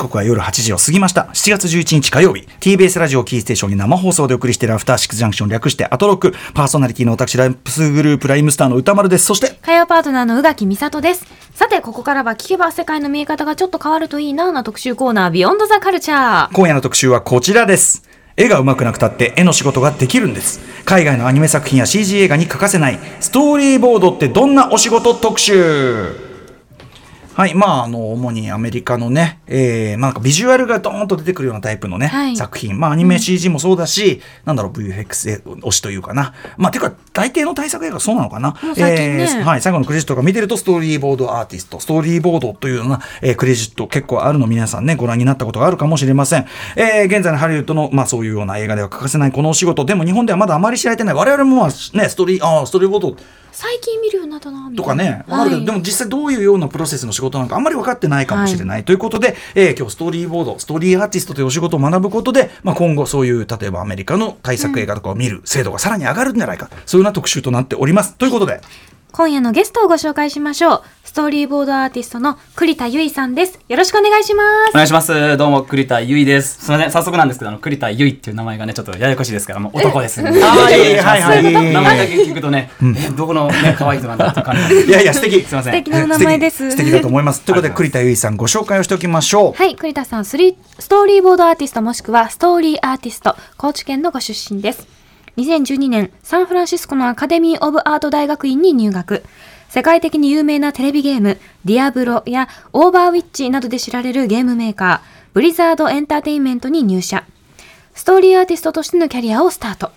刻は夜8時を過ぎました。7月11日火曜日。TBS ラジオキーステーションに生放送でお送りしているアフターシックスジャンクション略してアトロック。パーソナリティの私ライプスグループライムスターの歌丸です。そして火曜パートナーの宇垣美里です。さてここからは聞けば世界の見え方がちょっと変わるといいなな特集コーナービヨンドザカルチャー。今夜の特集はこちらです。絵が上手くなくたって絵の仕事ができるんです。海外のアニメ作品や CG 映画に欠かせないストーリーボードってどんなお仕事特集？はい、まあ、あの、主にアメリカのね、えー、まあ、なんかビジュアルがドーンと出てくるようなタイプのね、はい作品。まあ、アニメ CG もそうだし、なんだろう、VFX 推しというかな。まあ、てか、大抵の対策映画そうなのかな？ねえーはい、最後のクレジットが見てると、ストーリーボードアーティスト、ストーリーボードというような、えークレジット結構あるの皆さんね、ご覧になったことがあるかもしれません。えー現在のハリウッドの、まあ、そういうような映画では欠かせないこのお仕事、でも日本ではまだあまり知られてない。我々もまあ、ね、ストーリー、あーストーリーボード、最近見るようになったなとかね、わかるけど、はいでも実際どういうようなプロセスの仕事なのかあんまり分かってないかもしれない、ということで、えー今日ストーリーボード、ストーリーアーティストというお仕事を学ぶことで、まあ、今後そういう、例えばアメリカの対策映画とかを見る精度がさらに上がるんじゃないか、そういうような特集となっております。ということで、今夜のゲストをご紹介しましょうストーリーボードアーティストの栗田由衣さんですよろしくお願いしますお願いします。どうも、栗田ゆいです。すみません、早速なんですけど、あの、栗田ゆいっていう名前がね、ちょっとややこしいですから、もう男です。あーいい はいはいいい名前だけ聞くとね、え、どこのね、可愛い人なんだって感じ。いやいや、素敵。すみません。素敵なお名前です素敵素敵だと思います。ということで、栗田由衣さんご紹介をしておきましょう。はい、栗田さんスリー、ストーリーボードアーティストもしくはストーリーアーティスト、高知県のご出身です。2012年、サンフランシスコのアカデミー・オブ・アート大学院に入学。世界的に有名なテレビゲーム、ディアブロやオーバーウィッチなどで知られるゲームメーカー、ブリザードエンターテインメントに入社。ストーリーアーティストとしてのキャリアをスタート。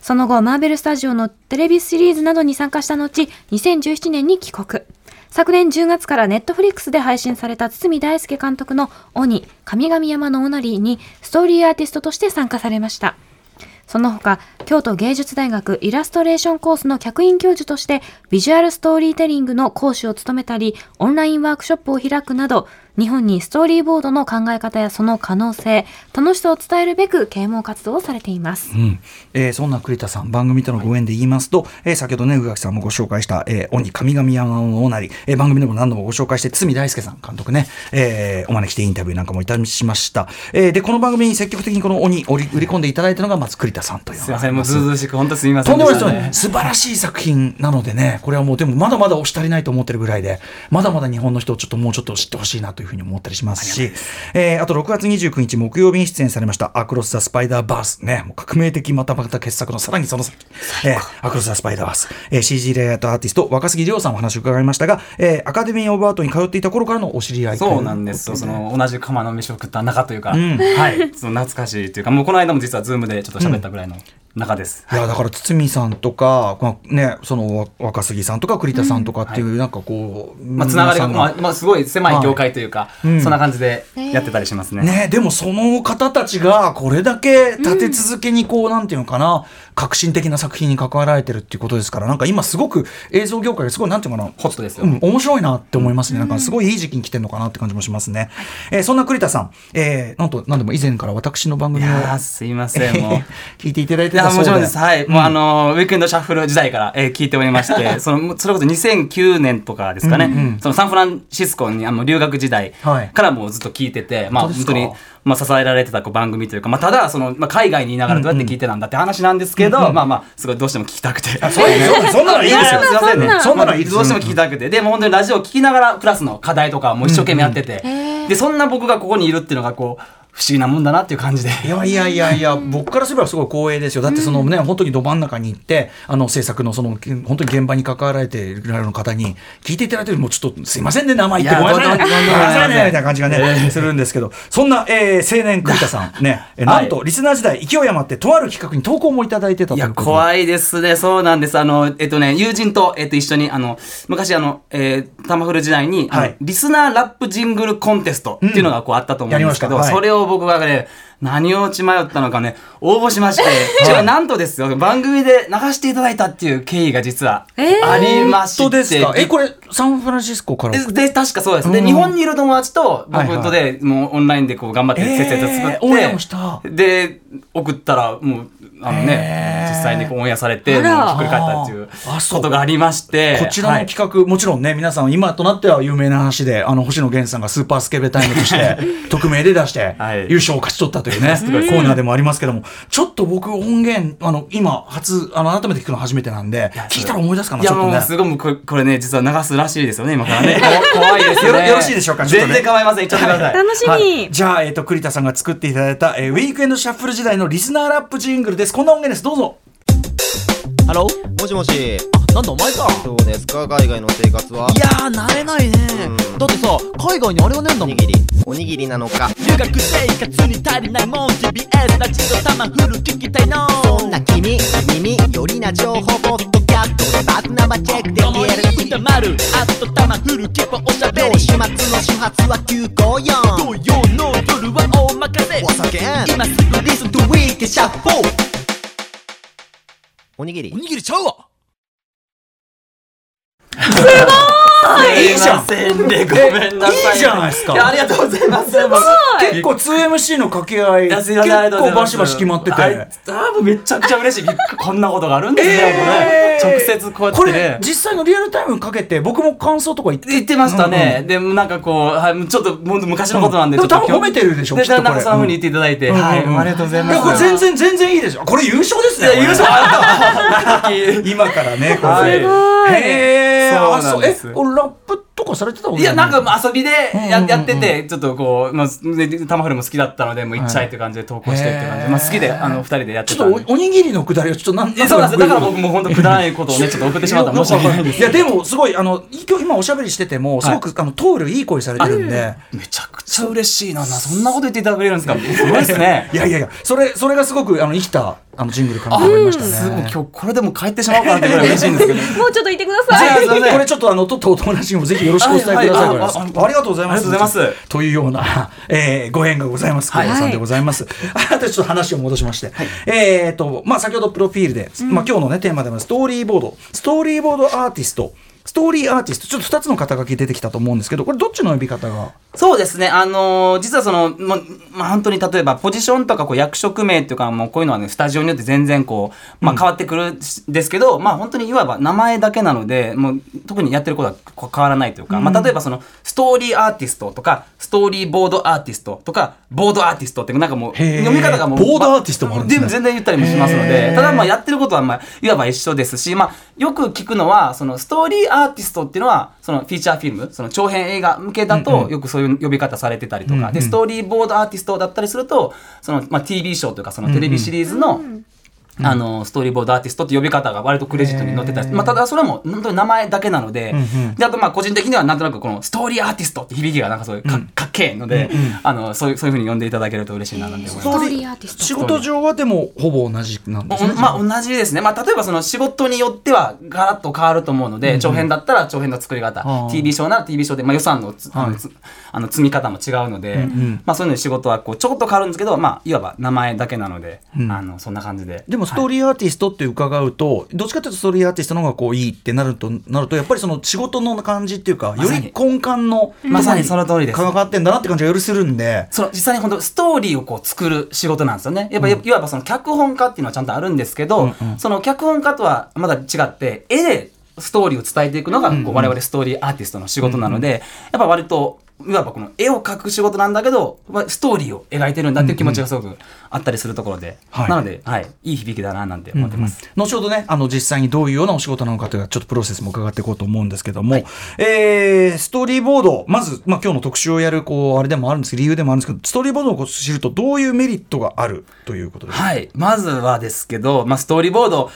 その後、マーベルスタジオのテレビシリーズなどに参加した後、2017年に帰国。昨年10月からネットフリックスで配信された堤大輔監督の鬼、神々山のオナリーにストーリーアーティストとして参加されました。その他、京都芸術大学イラストレーションコースの客員教授として、ビジュアルストーリーテリングの講師を務めたり、オンラインワークショップを開くなど、日本にストーリーボードの考え方やその可能性、楽しさを伝えるべく啓蒙活動をされています。うんえーそんな栗田さん、番組とのご縁で言いますと、えー先ほどね、宇垣さんもご紹介した、えー、鬼神々山のおなり、えー番組でも何度もご紹介して、堤大輔さん監督ね、えーお招きしてインタビューなんかもいたしました。えーで、この番組に積極的にこの鬼を売り売り込んでいただいたのが、まず栗田さんというすみません、もうずうずうしく、本当すみませんとんでしたね。素晴らしい作品なのでね、これはもうでもまだまだ押し足りないと思ってるぐらいで、まだまだ日本の人をちょっともうちょっと知ってほしいなというふうに思ったりしますし、えーあと6月29日木曜日に出演されましたアクロス・ザ・スパイダーバースね、革命的またまた傑作のさらにその先、えーアクロス・ザ・スパイダーバース、えー CG レイアウトアーティスト若杉亮さんお話を伺いましたが、えーアカデミー・オブ・アートに通っていた頃からのお知り合いそうなんです。よ。その同じ釜の飯を食った仲というか、ん。はい、その懐かしいというか、もうこの間も実はズームでちょっと喋ったぐらいの仲です。いやだから堤さんとか、まあね、その若杉さんとか栗田さんとかっていう、なんかこう、まあ、つながりが、まあ、まあ、すごい狭い業界というか、うん。そんな感じでやってたりしますね。ねでもその方たちがこれだけ立て続けにこう、なんていうのかな革新的な作品に関わられてるっていうことですからなんか今すごく映像業界がすごいなんていうのかなホットですよ。うん、面白いなって思いますね。なんかすごいいい時期に来てるのかなって感じもしますね。えーそんな栗田さん、えーなんと、なんでも以前から私の番い組をすいません、もう。聞いていただいてたそうで。もちろんです。はい。もうあのー、ウィークエンドシャッフル時代から、えー聞いておりまして、その、それこそ2009年とかですかね、うんうんそのサンフランシスコにあの留学時代はいからもうずっと聞いてて、まあ本当ですか？本当に、まあ支えられてたこう番組というか、まあただ、その、まあ海外にいながらどうやって聞いてたんだって話なんですけど、まあまあ、すごいどうしても聞きたくて。そう そんなのいいですよや。すいませんね。そんなのいいどうしても聞きたくて。でも本当にラジオを聞きながら、クラスの課題とかも一生懸命やってて。で、そんな僕がここにいるっていうのが、こう、不思議なもんだなっていう感じで。いやいやいやいや、僕からすればすごい光栄ですよ。だってそのね、本当にど真ん中に行って、あの制作のその、本当に現場に関わられている方に聞いていただいてる、もうちょっとすいませんね、名前言ってごめんなさいね。みたいな感じがね、するんですけど、そんな、えー青年栗田さん、ね、えなんと、リスナー時代、勢い余って、とある企画に投稿もいただいてたといや。怖いですね。そうなんです。あの、えっとね、友人と、えっと、一緒に、あの、昔、あの、えー、タマフル時代に、はいリスナーラップジングルコンテストっていうのがこうあったと思うんですけど、やりましたはいそれを僕がね、何を血迷ったのかね、応募しまして、しかもなんとですよ、番組で流していただいたっていう経緯が実はえー。ありまして。本当ですか？え、これ、サンフランシスコから？で、で確かそうです。で、うん。日本にいる友達とはいはい。僕とで、もうオンラインでこう頑張ってえー。設定作って、オンエアもした。で、送ったら、もう、あのね実際にこうオンエアされてひっくり返ったっていうあそう。ことがありまして。こちらの企画、もちろんね、皆さん、今となっては有名な話で、あの星野源さんがスーパースケベタイムとして、匿名で出してはい、優勝を勝ち取ったというね、コーナーでもありますけども、ちょっと僕、音源、あの今、初、あの改めて聞くの初めてなんで、聞いたら思い出すかな、いやちょっとね。もうすごいこれこれね実は流すらしいですよね今からね。こ怖い。ですよねよろしいでしょうかちょっとね。全然構いません。言っちゃってください。楽しみ、はい、じゃあ、えっ、と、栗田さんが作っていただいた、えーウィークエンドシャッフル時代のリスナーラップジングルです。こんな音源です。どうぞ。ハロもしもし。あ、なんだお前か。どうですか海外の生活は。いやー、慣れないね。うん。だってさ、海外にあれがねえんだもん。おにぎり。おにぎりなのか。留学生活に足りないもん TBS ラジオ玉フル聞きたいの。そんな君耳よりな情報ポッドキャストでバックナンバーチェックで共に言える。歌丸あと玉フルキポおしゃべり週末の始発は954土曜の夜は大任せお酒。今すぐ listen to Weekend Shuffle。おにぎり。おにぎりちゃうわい いじゃんすいませんねごめんなさい。いいじゃないですか。いやありがとうございます。結構 2MC の掛け合い、結構バシバシ決まってて。めちゃくちゃ嬉しい。こんなことがあるんですね、えーこれ直接こうやってこれね実際のリアルタイムかけて僕も感想とか言って言ってましたね、でもなんかこう、はい、ちょっともう昔のことなんで、うんちょっとでも多分褒めてるでしょでなんかそういうふうに言っていただいて、はい、うんうん。ありがとうございます。いやこれ全然全然いいですよこれ優勝ですね優勝あ 今からねこれ。はい。へえそうなんですこれラップとかされてたこといや、なんかあ遊びでややってて、ちょっとこう、まあ、でタマフルも好きだったので、もう行っちゃえって感じで投稿してって感じで、まあ好きで、あの、二人でやってちょっ。とおおにぎりのくだりをちょっとなんそうなんです。よだから僕も本当くだらないことをね、ちょっと送ってしまったら申し訳ない。んですいやでもすごいあの今日今おしゃべりしててもすごく、あの通るいい声されてるんで、めちゃくちゃ嬉しいな、なそんなこと言っていただけるんですか。すごいですね。いやいやいやそれそれがすごくあの生きたあのジングルかなと思いましたね。すごい、今日これでも帰ってしまおうかなってぐらい嬉しいんですけど。もうちょっといてください。これちょっとあのとったお友達にもぜひよろしくお伝えくださいはいはありがとうございます。ありがとうございますというような、えーご縁がございます。小はい林さんでございます。あとちょっと話を戻しまして、えっとまあ先ほどプロフィールで、まあ今日のねテーマでもストーリーボード、ストーリーボードアーティスト。ストーリーアーティストちょっと2つの肩書き出てきたと思うんですけどこれどっちの呼び方が？そうですね、あのー実はその、ままあ、本当に例えばポジションとかこう役職名っていうかもうこういうのはねスタジオによって全然こう、まあ、変わってくるんですけど、まあ本当にいわば名前だけなのでもう特にやってることは変わらないというか、まあ、例えばそのストーリーアーティストとかストーリーボードアーティストとかボードアーティストってなんかもう読み方がもうボードアーティストもあるんですね。全然言ったりもしますのでただまあやってることはまあいわば一緒ですし、まあ、よく聞くのはそのストーリーアーティストっていうのはそのフィーチャーフィルムその長編映画向けだとよくそういう呼び方されてたりとか、うんうん。でストーリーボードアーティストだったりするとその、まあ、TV ショーというかそのテレビシリーズの、あのストーリーボードアーティストって呼び方が割とクレジットに載ってたり、まあ、ただそれも本当に名前だけなので,、であとまあ個人的にはなんとなくこのストーリーアーティストって響きがなんかそういうか,、かっけえので、あのそういうそういうふうに呼んでいただけると嬉しいななんて思います。ストーリーアーティスト仕事上はでもほぼ同じなんですねおまあ同じですね、まあ、例えばその仕事によってはガラッと変わると思うので、長編だったら長編の作り方、TV ショーなら TV ショーで、まあ、予算のつ、あはい。のつあの積み方も違うので、まあ、そういうので仕事はこうちょこっと変わるんですけど、まあ、いわば名前だけなので、あのそんな感じで。でもストーリーアーティストって伺うと、どっちかというとストーリーアーティストの方がこういいってなるとなるとやっぱりその仕事の感じっていうか、より根幹のまさに。その通りです。関わってんだなって感じがよりするんで。その実際に本当ストーリーをこう作る仕事なんですよね。やっぱ、いわばその脚本家っていうのはちゃんとあるんですけど、その脚本家とはまだ違って絵でストーリーを伝えていくのがこう我々ストーリーアーティストの仕事なので、やっぱ割といわばこの絵を描く仕事なんだけどまあストーリーを描いてるんだっていう気持ちがすごくあったりするところで、はい。なので、はい、いい響きだななんて思ってます。後ほどねあの実際にどういうようなお仕事なのかというちょっとプロセスも伺っていこうと思うんですけども、えーストーリーボードまず、まあ、今日の特集をやるこうあれでもあるんですけど理由でもあるんですけどストーリーボードを知るとどういうメリットがあるということですか、はい。まずはですけど、まあ、ストーリーボード、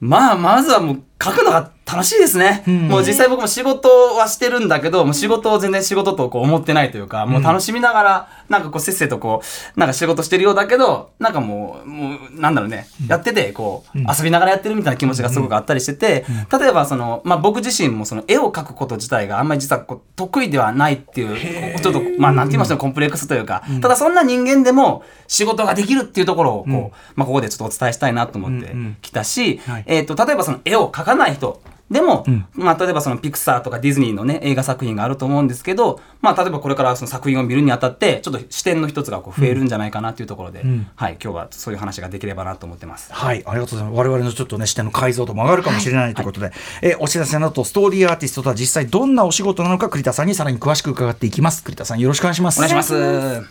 まあ、まずはもう書くのが楽しいですね。もう実際僕も仕事はしてるんだけど、もう仕事を全然仕事とこう思ってないというか、もう楽しみながら、なんかこうせっせとこう、なんか仕事してるようだけど、なんかもう、もう、なんだろうね、やってて、こう、遊びながらやってるみたいな気持ちがすごくあったりしてて、例えばその、まあ僕自身もその絵を描くこと自体があんまり実はこう得意ではないっていう、ちょっと、まあなんて言いましょう、コンプレックスというか、ただそんな人間でも仕事ができるっていうところをこう、まあここでちょっとお伝えしたいなと思ってきたし、はい。えっ、と、例えばその絵を描かない人でも、うんまあ、例えばそのピクサーとかディズニーのね映画作品があると思うんですけど、まあ、例えばこれからその作品を見るにあたってちょっと視点の一つがこう増えるんじゃないかなっていうところで、んはい、今日はそういう話ができればなと思ってます。はい、ありがとうございます。我々のちょっとね、視点の解像度も上がるかもしれないということで、えーお知らせの後、ストーリーアーティストとは実際どんなお仕事なのか、栗田さんにさらに詳しく伺っていきます。栗田さん、よろしくお願いします。お願いします。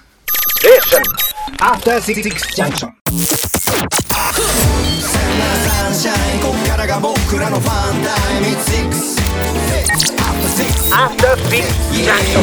After Six Junction. こっからが僕らのファンタイム After Six Junction.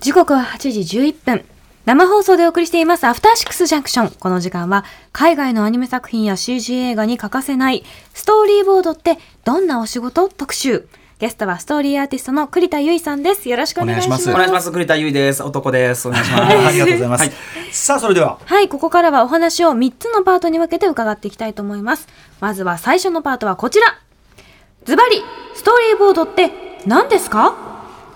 時刻は8時11分。生放送でお送りしていますアフターシックスジャンクション。この時間は海外のアニメ作品や CG 映画に欠かせないストーリーボードってどんなお仕事？特集。ゲストはストーリーアーティストの栗田結衣さんです。よろしくお願いします。おお願いします。栗田優衣です。男です。お願いします。ありがとうございます。はいさあ、それでは、はい、ここからはお話を3つのパートに分けて伺っていきたいと思います。まずは最初のパートはこちら。ズバリ、ストーリーボードって何ですか？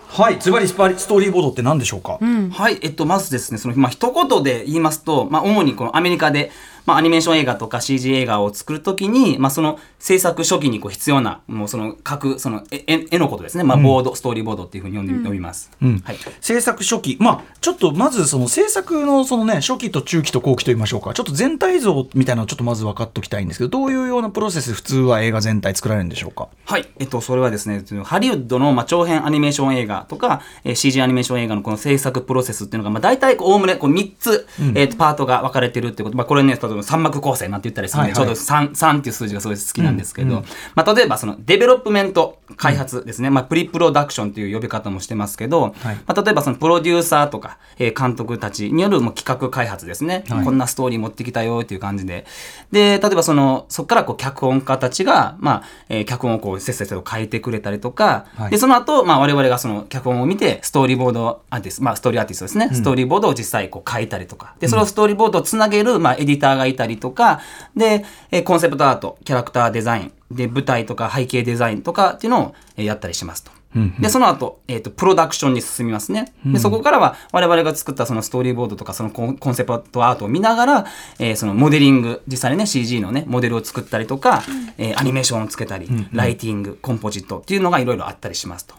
はい、ズバリスパリストーリーボードって何でしょうか、はい、えっと、まずですね、その、まあ、一言で言いますと、まあ、主にこのアメリカで、まあ、アニメーション映画とか CG 映画を作るときに、まあ、その制作初期にこう必要な、もうその、書く、その絵、絵絵のことですね。まあ、ボード、ストーリーボードっていうふうに呼んで、呼びます。うんはい。制作初期、まあ、ちょっとまずその制作のそのね、初期と中期と後期と言いましょうか、ちょっと全体像みたいなのをちょっとまず分かっておきたいんですけど、どういうようなプロセス、普通は映画全体作られるんでしょうか？はい。えっと、それはですね、ハリウッドの、まあ、長編アニメーション映画とか、えー CG アニメーション映画のこの制作プロセスっていうのが、まあ、大体、おおむね、こう、3つ、えっと、パートが分かれてるってこと。まあ、これね、三幕構成なんて言ったりするんで、ちょうど3、3っていう数字がすごい好きなんですけど、まあ、例えば、その、デベロップメント、開発ですね。まあ、プリプロダクションという呼び方もしてますけど、はい。まあ、例えば、その、プロデューサーとか、えー監督たちによるもう企画開発ですね。こんなストーリー持ってきたよっていう感じで。で、例えば、その、そこから、こう、脚本家たちが、まあ、えー脚本をこう、せっせと書いてくれたりとか、はい。で、その後、まあ、我々がその脚本を見て、ストーリーボードアーティスト、まあ、ストーリーアーティストですね、ストーリーボードを実際こう書いたりとか、で、そのストーリーボードをつなげる、まあ、エディターがいたりとか、で、えーコンセプトアート、キャラクターデザイン、で、舞台とか背景デザインとかっていうのをえーやったりしますと。で、その後、えっ、と、プロダクションに進みますね。で、そこからは我々が作ったそのストーリーボードとかそのコンセプトアートを見ながら、えーそのモデリング、実際にね、CG のね、モデルを作ったりとか、えーアニメーションをつけたり、ライティング、コンポジットっていうのがいろいろあったりしますと。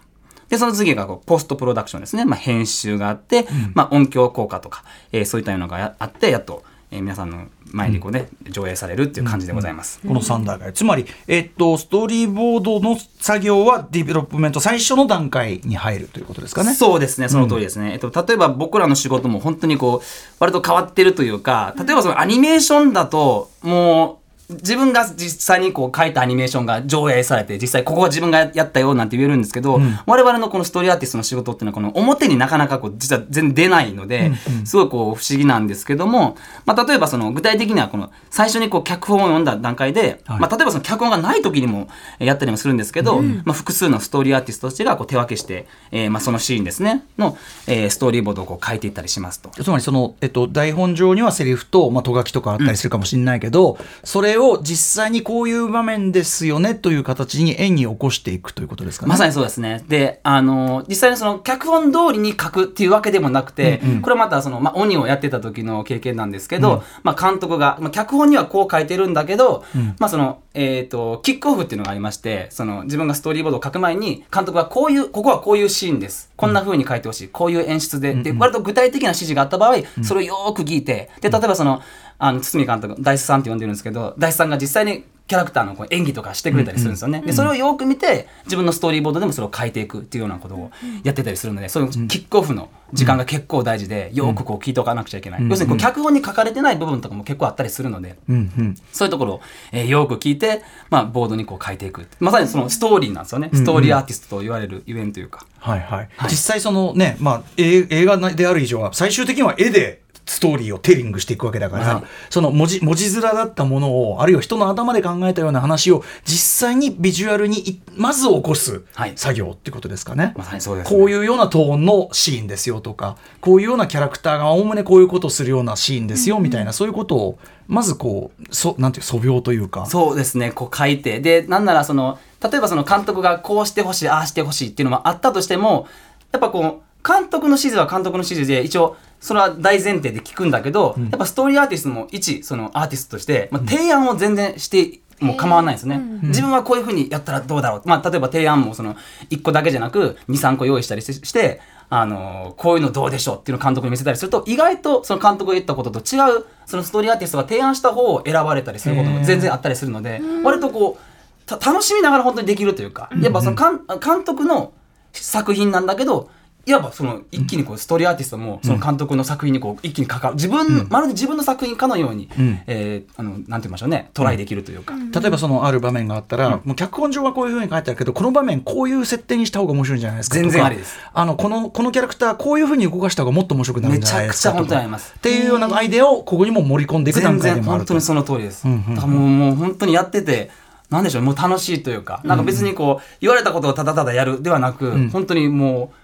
で、その次がこうポストプロダクションですね。まあ、編集があって、まあ、音響効果とか、えーそういったようなのがやあって、やっと、えー皆さんの前にこうね、上映されるっていう感じでございます。この3段階、つまり、えっと、ストーリーボードの作業はディベロップメント最初の段階に入るということですかね？そうですね、その通りですね。えっと、例えば僕らの仕事も本当にこう、割と変わってるというか、例えばそのアニメーションだと、もう、自分が実際にこう書いたアニメーションが上映されて、実際ここは自分がやったよなんて言えるんですけど、我々のこのストーリーアーティストの仕事っていうのはこの表になかなかこう実は全然出ないので、すごいこう不思議なんですけども、まあ例えばその具体的にはこの最初にこう脚本を読んだ段階で、はい。まあ例えばその脚本がない時にもえーやったりもするんですけど、まあ複数のストーリーアーティストたちがこう手分けして、えーまあそのシーンですね、の、えーストーリーボードをこう書いていったりしますと。つまりその、えっと、台本上にはセリフと、まあ、と書きとかあったりするかもしれないけど、それを実際にこういう場面ですよねという形に絵に起こしていくということですかね。まさにそうですね。で、あの実際にその脚本通りに書くっていうわけでもなくて、これまたその、まあ、鬼をやってた時の経験なんですけど、まあ、監督が、まあ、脚本にはこう書いてるんだけど、まあ、その、えっ、と、キックオフっていうのがありまして、その、自分がストーリーボードを書く前に、監督がこういう、ここはこういうシーンです。こんな風に書いてほしい。こういう演出で。で、割と具体的な指示があった場合、それをよーく聞いて、で、例えばその、あの、堤監督、大志さんって呼んでるんですけど、大志さんが実際にキャラクターのこう演技とかしてくれたりするんですよね。で、それをよく見て、自分のストーリーボードでもそれを変えていくっていうようなことをやってたりするので、そういうキックオフの時間が結構大事で、よくこう聞いておかなくちゃいけない。要するにこう脚本に書かれてない部分とかも結構あったりするので、うんうん。そういうところを、えーよく聞いて、まあ、ボードにこう書いていく。まさにそのストーリーなんですよね。ストーリーアーティストと言われるゆえんというか。はいはい。はい実際そのね、まあ、映映画である以上は、最終的には絵で、ストーリーをテーリングしていくわけだから、その文字文字面だったものをあるいは人の頭で考えたような話を実際にビジュアルにいまず起こすはい作業ってことですかね。まさにそうです、ね。こういうようなトーンのシーンですよとかこういうようなキャラクターがおおむねこういうことをするようなシーンですよみたいな、そういうことをまずこうそなんていう素描というかそうですね、こう書いて。で、なんならその、例えばその監督がこうしてほしい、ああしてほしいっていうのもあったとしても、やっぱこう、監督の指示は監督の指示で、一応、それは大前提で聞くんだけど、やっぱストーリーアーティストも一、そのアーティストとして、まあ、提案を全然してもう構わないですね、自分はこういうふうにやったらどうだろう、まあ、例えば提案もその1個だけじゃなく23個用意したりししてあのこういうのどうでしょうっていうのを監督に見せたりすると意外とその監督が言ったことと違うそのストーリーアーティストが提案した方を選ばれたりすることも全然あったりするので割とこうた楽しみながら本当にできるというかやっぱその監監督の作品なんだけどいわばその一気にこうストーリーアーティストもその監督の作品にこう一気に関わる自分、まるで自分の作品かのように、えーあのなんて言いましょうねトライできるというか、例えばそのある場面があったら、もう脚本上はこういうふうに書いてあるけどこの場面こういう設定にした方が面白いんじゃないですか？全然。ありです。あのこのこのキャラクターこういうふうに動かした方がもっと面白くなるんじゃないですか。めちゃくちゃ本当にあります。っていうようなアイデアをここにも盛り込んでいく段全然階でもあると本当にその通りです。んうん。だからもうもう本当にやってて、なんでしょう、もう楽しいというか、なんか別にこう、言われたことをただただやるではなく、本当にもう、か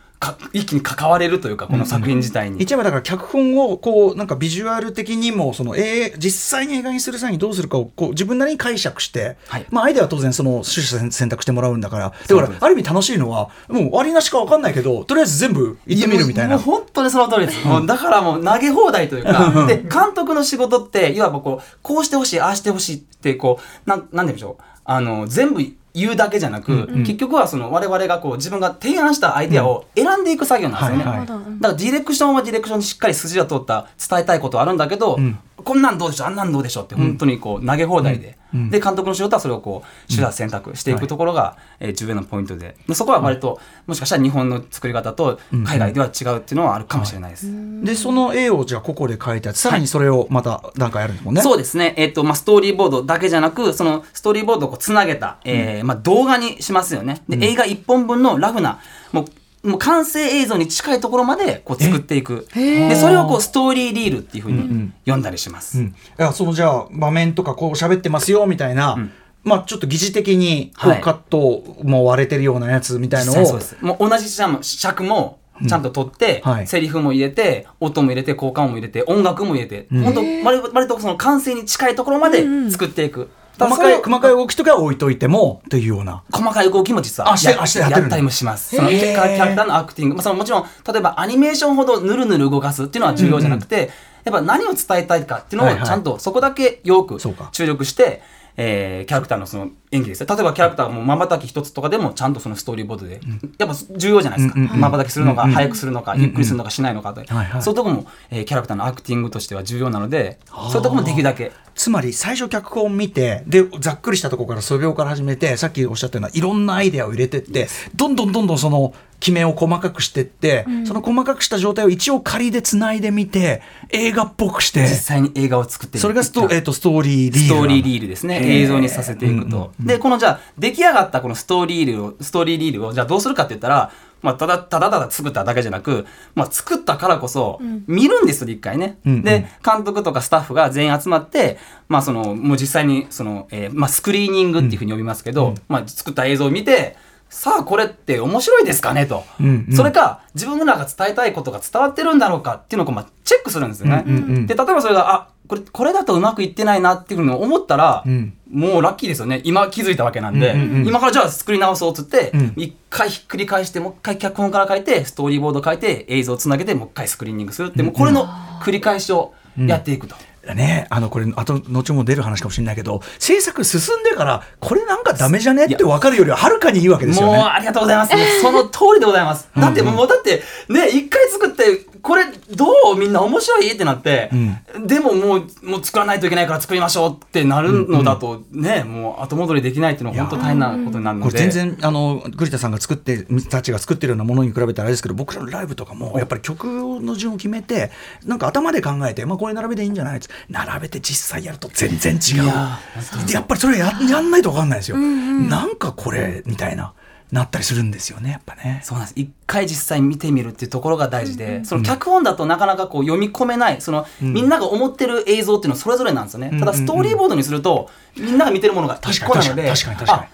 一気に関われるというか、この作品自体に。一番だから脚本をこうなんかビジュアル的にもその、えー実際に映画にする際にどうするかをこう自分なりに解釈して、はいまあアイデアは当然その取捨選択してもらうんだからだからある意味楽しいのはもう割りなしか分かんないけどとりあえず全部言ってみるみたいなもう本当にその通りです。もうだからもう投げ放題というか、で、監督の仕事って、いわばこう、こうしてほしい、ああしてほしいって、こう、なん、なんでしょう。あの、全部言うだけじゃなく、結局はその我々がこう自分が提案したアイデアを選んでいく作業なんですよね。はいはい。だからディレクションはディレクションにしっかり筋を通った伝えたいことはあるんだけど、こんなんどうでしょうあんなんどうでしょうって本当にこう投げ放題で、で監督の仕事はそれをこう手段選択していくところが、えー重要なポイントで。でそこは割と、もしかしたら日本の作り方と海外では違うっていうのはあるかもしれないです。でその絵をじゃあここで描いてあってさらにそれをまた段階あるんですもんね、そうですね、えっとまあ、ストーリーボードだけじゃなくそのストーリーボードをこうつなげた、えーまあ、動画にしますよね。で、映画1本分のラフなもうもう完成映像に近いところまでこう作っていく。でそれをこうストーリーリールっていうふうに読んだりします、うん。いやそのじゃあ場面とかこう喋ってますよみたいな、まあちょっと疑似的にこうはい。カットも割れてるようなやつみたいのを、実際そうです。もう同じ尺尺もちゃんと取って、はい。セリフも入れて音も入れて効果音も入れて音楽も入れて、本当割割とその完成に近いところまで作っていく、細かい細かい動きとかは置いといてもというような。細かい動きも実はあしてやあしてやったりもします。そのキャキャラクターのアクティング、まあ、そのもちろん例えばアニメーションほどぬるぬる動かすっていうのは重要じゃなくて、やっぱ何を伝えたいかっていうのはいはい。をちゃんとそこだけよく注力して、えーキャラクターのその演技です。ね例えばキャラクターがもうまばたき一つとかでもちゃんとそのストーリーボードで、やっぱ重要じゃないですか。まばたきするのか、早くするのか、ゆっくりするのかしないのかと、そういうとこも、えーキャラクターのアクティングとしては重要なのでそういうとこもできるだけ。つまり最初脚本見てでざっくりしたところから素描から始めてさっきおっしゃったようないろんなアイデアを入れてってどんどんどんどんその決めを細かくしてって、その細かくした状態を一応仮でつないでみて映画っぽくして。実際に映画を作ってそれがスト,、えー、とストーリーリールストーリーリールですね。映像にさせていくと、でこのじゃあ出来上がったこのストーリーリールをストーリーリールをじゃあどうするかって言ったら、まあ、ただただただ作っただけじゃなく、まあ、作ったからこそ見るんですよ一回ね、うんうん。で監督とかスタッフが全員集まって、まあ、そのもう実際にその、えーまあ、スクリーニングっていうふうに呼びますけど、まあ、作った映像を見てさあこれって面白いですかねと、うんうん。それか自分らが伝えたいことが伝わってるんだろうかっていうのをまあチェックするんですよね。うんうんうん。で例えばそれがあこれこれだとうまくいってないなっていうふうに思ったら、ん。もうラッキーですよね。今気づいたわけなんで、うんうんうん。今からじゃあ作り直そうっつってん。一、回ひっくり返してもう一回脚本から書いてストーリーボード書いて映像をつなげてもう一回スクリーニングするって、もうこれの繰り返しをやっていくと。ね、あのこれあと後も出る話かもしれないけど制作進んでからこれなんかダメじゃね？って分かるよりははるかにいいわけですよね。もうありがとうございます。その通りでございます。だってもうだってね一回作ってこれどうみんな面白いってなって、でももうもう作らないといけないから作りましょうってなるのだとね、もう後戻りできないっていうのは本当大変なことになるので。これ全然あの栗田さんが作ってたちが作ってるようなものに比べたらあれですけど僕らのライブとかもやっぱり曲の順を決めてなんか頭で考えて、まあ、これ並べていいんじゃない？って並べて実際やると全然違う。でやっぱりそれややんないと分かんないですよ、なんかこれみたいななったりするんですよねやっぱね。そうなんです。一回実際見てみるっていうところが大事で、その脚本だとなかなかこう読み込めないその、みんなが思ってる映像っていうのはそれぞれなんですよね、ただストーリーボードにするとみんなが見てるものが一個なので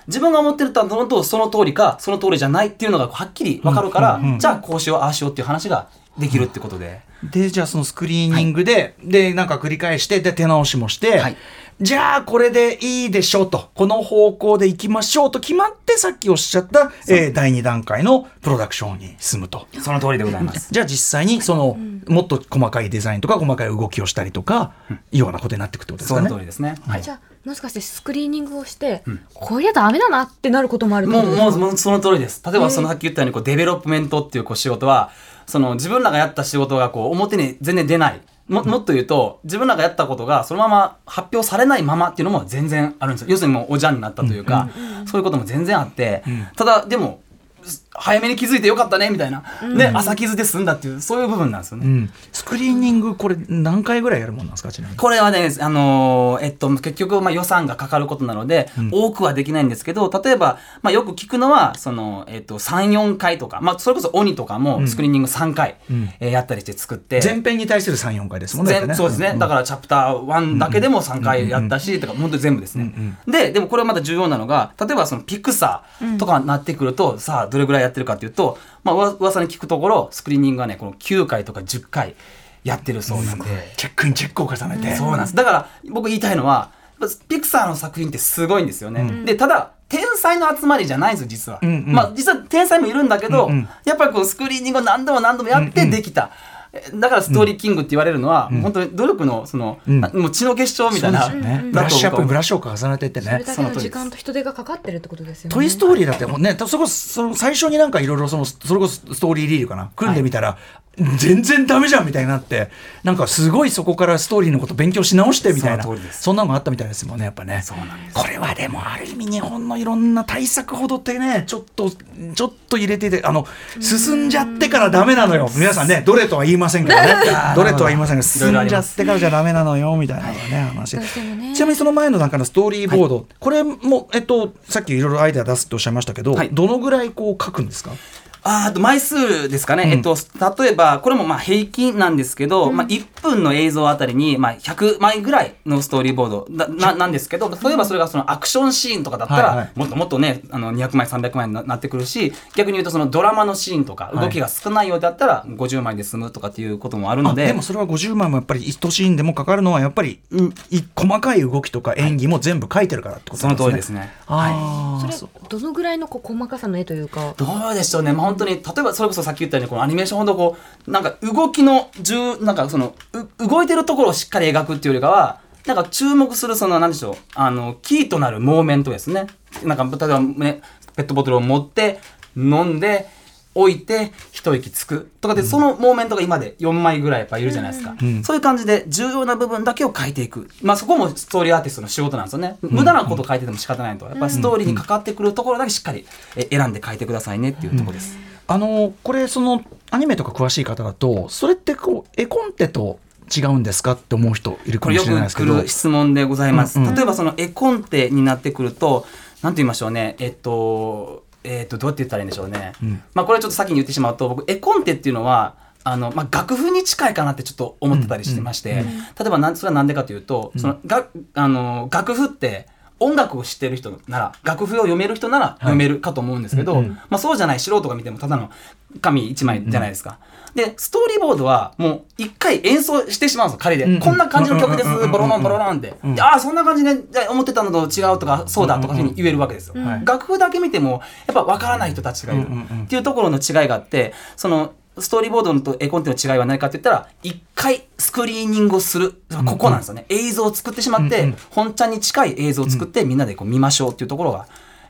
自分が思ってるのとその通りかその通りじゃないっていうのがはっきり分かるから、じゃあこうしようああしようっていう話ができるってことで。でじゃあそのスクリーニングで、でなんか繰り返してで手直しもして、はいじゃあこれでいいでしょうとこの方向でいきましょうと決まってさっきおっしゃった、えー第2段階のプロダクションに進むと。その通りでございます。じゃあ実際にその、もっと細かいデザインとか細かい動きをしたりとか、いうようなことになっていくってことですかねその通。りですね。はいじゃあもしかしてスクリーニングをして、こりゃダメだなってなることもあるもう、もう、もうその通りです。例えば、そのさっき言ったように、こう、デベロップメントっていうこう仕事は、その自分らがやった仕事がこう、表に全然出ない。ももっと言うと、自分らがやったことがそのまま発表されないままっていうのも全然あるんですよ。要するにもうおじゃんになったというか、そういうことも全然あって、ただ、でも、早めに気づいてよかったね、みたいな。で、浅傷で済んだっていう、そういう部分なんですよね。うん。スクリーニングこれ何回ぐらいやるもんなんですかこれはね、あのーえっと、結局、まあ、予算がかかることなので、多くはできないんですけど、例えば、まあ、よく聞くのは、その、えっと、3、4回とか、まあ、それこそ鬼とかも、スクリーニング3回、えーやったりして作って、前編に対する34回ですもんねそうですね、だからチャプター1だけでも3回やったし、とか本当に全部ですね、ででもこれまた重要なのが例えばそのピクサーとかになってくると、さあどれぐらいやってるかっていうと、まあ、うわ噂に聞くところスクリーニングはねこの9回とか10回やってるそうなんで、チェックインチェックを重ねて。そうなんです。だから僕言いたいのはピクサーの作品ってすごいんですよね、でただ天才の集まりじゃないんですよ実は、んうん。まあ実は天才もいるんだけど、うんうん。やっぱりこうスクリーニングを何度も何度もやってできた、えだからストーリーキングって言われるのは、本当に努力のその、ん。なもう血の結晶みたいな、ね。ブラッシュアップブラッシュアップ重ねていってね。それだけの時間と人手がかかってるってことですよね。トイ・ストーリーだってもうね、それこそその最初になんかいろいろそのそれこそストーリーリールかな？組んでみたら、全然ダメじゃんみたいになってなんかすごいそこからストーリーのこと勉強し直してみたいなそんなのがあったみたいですもんねやっぱね。これはでもある意味日本のいろんな対策ほどってねちょっとちょっと入れててあの進んじゃってからダメなのよ。皆さんねどれとは言いませんけどね。ど。れとは言いませんが進んじゃってからじゃダメなのよみたいなね話ね。ちなみにその前のなんかのストーリーボード、これも、えっと、さっきいろいろアイデア出すっておっしゃいましたけど、はい。どのぐらいこう書くんですか？あと枚数ですかね、えっと、例えばこれもまあ平均なんですけど、まあ、1分の映像あたりにまあ100枚ぐらいのストーリーボード。だななんですけど例えばそれがそのアクションシーンとかだったら、はいはい。もっともっとねあの200枚300枚にななってくるし逆に言うとそのドラマのシーンとかい。動きが少ないようだったら50枚で済むとかっていうこともあるので。あでもそれは50枚もやっぱり1シーンでもかかるのはやっぱりうい細かい動きとか演技も全部書いてるからってことそなんですね。の通りですね。あーそれどのぐらいのこう細かさの絵というか。どうでしょうね、まあ、本当に例えばそれこそさっき言ったようにこのアニメーションほどこうなんか動きの重なんかそのう動いてるところをしっかり描くっていうよりかはなんか注目するその何でしょうあのキーとなるモーメントですね。なんか例えば、ね、ペットボトルを持って飲んで置いて一息つくとかで、そのモーメントが今で4枚ぐらいやっぱいるじゃないですか、そういう感じで重要な部分だけを書いていく。まあそこもストーリーアーティストの仕事なんですよね、無駄なこと書いてても仕方ないと。やっぱりストーリーにかかってくるところだけしっかりえ選んで書いてくださいねっていうところです、あのこれそのアニメとか詳しい方だとそれってこう絵コンテと違うんですか？って思う人いるかもしれないですけど。く来る質問でございます。うんうん。例えばその絵コンテになってくると、なんて言いましょうね、えっと、えっと、どうやって言ったらいいんでしょうね。まあこれちょっと先に言ってしまうと、僕、絵コンテっていうのは、あの、まあ楽譜に近いかなってちょっと思ってたりしてまして、例えばなん、それはなんでかというと、その、が、あの、楽譜って、音楽を知ってる人なら楽譜を読める人なら読めるかと思うんですけど、まあ、そうじゃない素人が見てもただの紙一枚じゃないですか。でストーリーボードはもう一回演奏してしまうんで。すよ仮で、ん。こんな感じの曲です、ボロロンボロロンって、でああそんな感じで思ってたのと違うとかそうだとかいうふうに言えるわけですよ、はい。楽譜だけ見てもやっぱ分からない人たちがいるっていうところの違いがあってそのストーリーボードのと絵コンテの違いは何かって言ったら一回スクリーニングをするここなんですよね、映像を作ってしまって、本ちゃんに近い映像を作ってみんなでこう見ましょうっていうところが、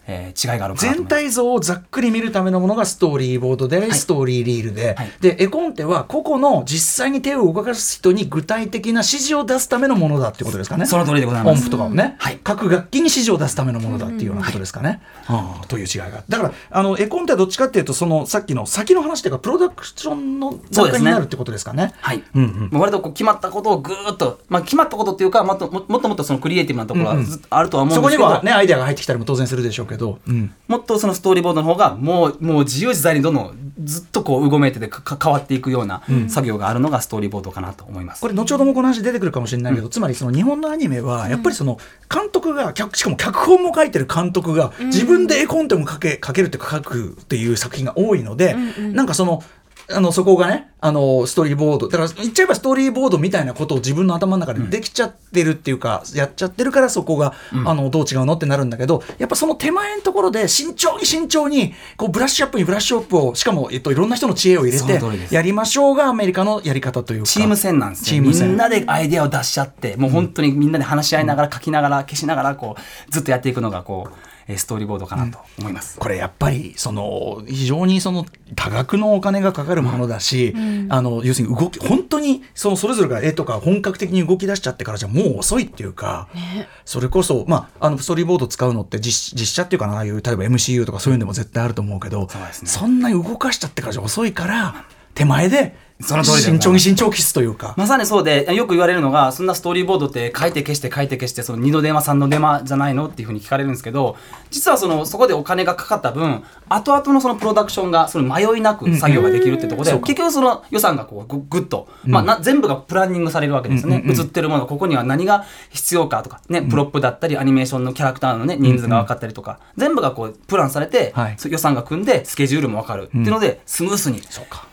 えー違いがある全体像をざっくり見るためのものがストーリーボードで、ストーリーリールで、はい。で絵コンテは個々の実際に手を動かす人に具体的な指示を出すためのものだっていうことですかね。その通りでございます。音符とかをね、はい。各楽器に指示を出すためのものだっていうようなことですかね。ああという違いが。だからあの絵コンテはどっちかっていうとそのさっきの先の話というかプロダクションの段階になるってことですかね。はい、うんうん。もう割とこう決まったことをぐーっと、まあ、決まったことっていうかもっとももっともっとそのクリエイティブなところはあるとは思うんですけど、そこにはねアイデアが入ってきたりも当然するでしょうけど。うん。もっとそのストーリーボードの方がもうもう自由自在にどんどんずっとこううごめいててかか変わっていくような作業があるのがストーリーボードかなと思います。これ後ほどもこの話出てくるかもしれないけど、つまりその日本のアニメはやっぱりその監督が脚しかも脚本も書いてる監督が自分で絵コンテも書け書けるっていうか書くっていう作品が多いので、なんかそのあのそこがねあのストーリーボードだから言っちゃえばストーリーボードみたいなことを自分の頭の中でできちゃってるっていうか、やっちゃってるからそこが、あのどう違うのってなるんだけどやっぱその手前のところで慎重に慎重にこうブラッシュアップにブラッシュアップをしかも、えっと、いろんな人の知恵を入れてやりましょうがアメリカのやり方というか。チーム戦なんですね。みチーム戦。んなでアイデアを出し合って、もう本当にみんなで話し合いながら書きながら消しながらこうずっとやっていくのがこうえーストーリーボードかなと思います。これやっぱりその非常にその多額のお金がかかるものだし、あの要するに動き本当にそのそれぞれが絵とか本格的に動き出しちゃってからじゃもう遅いっていうか、それこそまああのストーリーボード使うのって実実写っていうかなああいう例えば MCU とかそういうのでも絶対あると思うけどそね。そんなに動かしちゃってからじゃ遅いから手前でその通り慎重に慎重を期すというか。まさにそうで、よく言われるのが、そんなストーリーボードって書いて消して書いて消して、その2の電話、3の電話じゃないのっていうふうに聞かれるんですけど、実はその、そこでお金がかかった分、後々のそのプロダクションが、その迷いなく作業ができるってところで、結局その予算がこうぐぐっと、まあな、全部がプランニングされるわけですよね。映ってるもの、ここには何が必要かとか、ね、プロップだったり、アニメーションのキャラクターのね、人数が分かったりとか、全部がこう、プランされて、はい。予算が組んで、スケジュールも分かるっていうので、スムースにそうか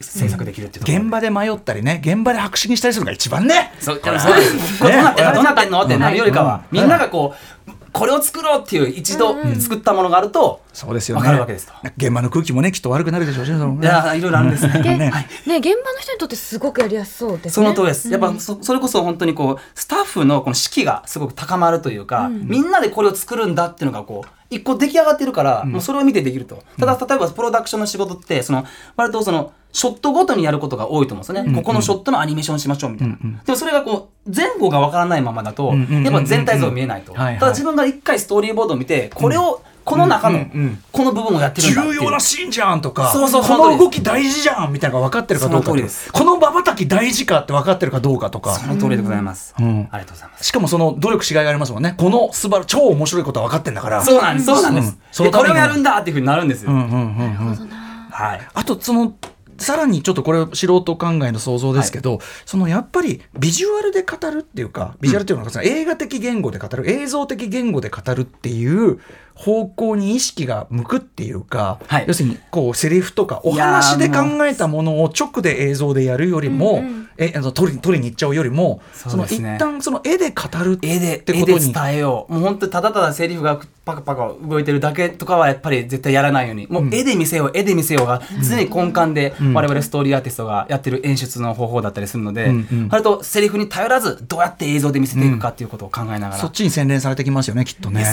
制作できるっていうところで。現場で迷ったりね現場で白紙にしたりするのが一番ね。そうでもそうどうなってんのどうなってんのってなるよりかは、みんながこう、これを作ろうっていう一度作ったものがあると、そうですよね。わかるわけですと。現場の空気もねきっと悪くなるでしょうしねそのねいやいろいろあるんですね。で、ね。ね、現場の人にとってすごくやりやすそうですね。その通りです。やっぱそそれこそ本当にこうスタッフのこの士気がすごく高まるというか、みんなでこれを作るんだっていうのがこう一個出来上がってるから、もうそれを見てできると。ただ例えばプロダクションの仕事ってその割とそのショットごとにやることが多いと思うんですよね。ここのショットのアニメーションしましょうみたいな。でもそれがこう前後がわからないままだと、やっぱ全体像見えないと。ただ自分が一回ストーリーボードを見て、これをこの中のこの部分をやってるんだっていう重要なシーンじゃんとかそうそうこその動き大事じゃんみたいなのが分かってるかどうかこのまばたき大事かって分かってるかどうかとかその通りでございます。んありがとうございます。しかもその努力しがいがありますもんねこの素晴ら超面白いことは分かってんだからそうなんです。そうなんです。これをやるんだっていうふうになるんですよ。はい。あとそのさらにちょっとこれ素人考えの想像ですけど、そのやっぱりビジュアルで語るっていうかビジュアルっていうのはその映画的言語で語る映像的言語で語るっていう方向に意識が向くっていうか、はい。要するにこうセリフとかお話で考えたものを直で映像でやるよりも、えあの撮り撮りに行っちゃうよりもそねの一旦その絵で語るって絵で、絵でことに伝えよう。もう本当にただただセリフがパカパカ動いてるだけとかはやっぱり絶対やらないように。もう絵で見せよう、絵で見せようが常に根幹で我々ストーリーアーティストがやってる演出の方法だったりするので、うんうん割とセリフに頼らずどうやって映像で見せていくかっていうことを考えながら。そっちに洗練されてきますよねきっとね。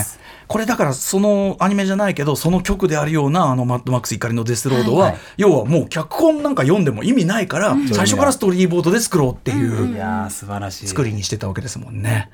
これだからそのアニメじゃないけどその曲であるようなあのマッドマックス怒りのデスロードは、はい要はもう脚本なんか読んでも意味ないから、最初からストーリーボードで作ろうっていういやー素晴らしい。作りにしてたわけですもんね。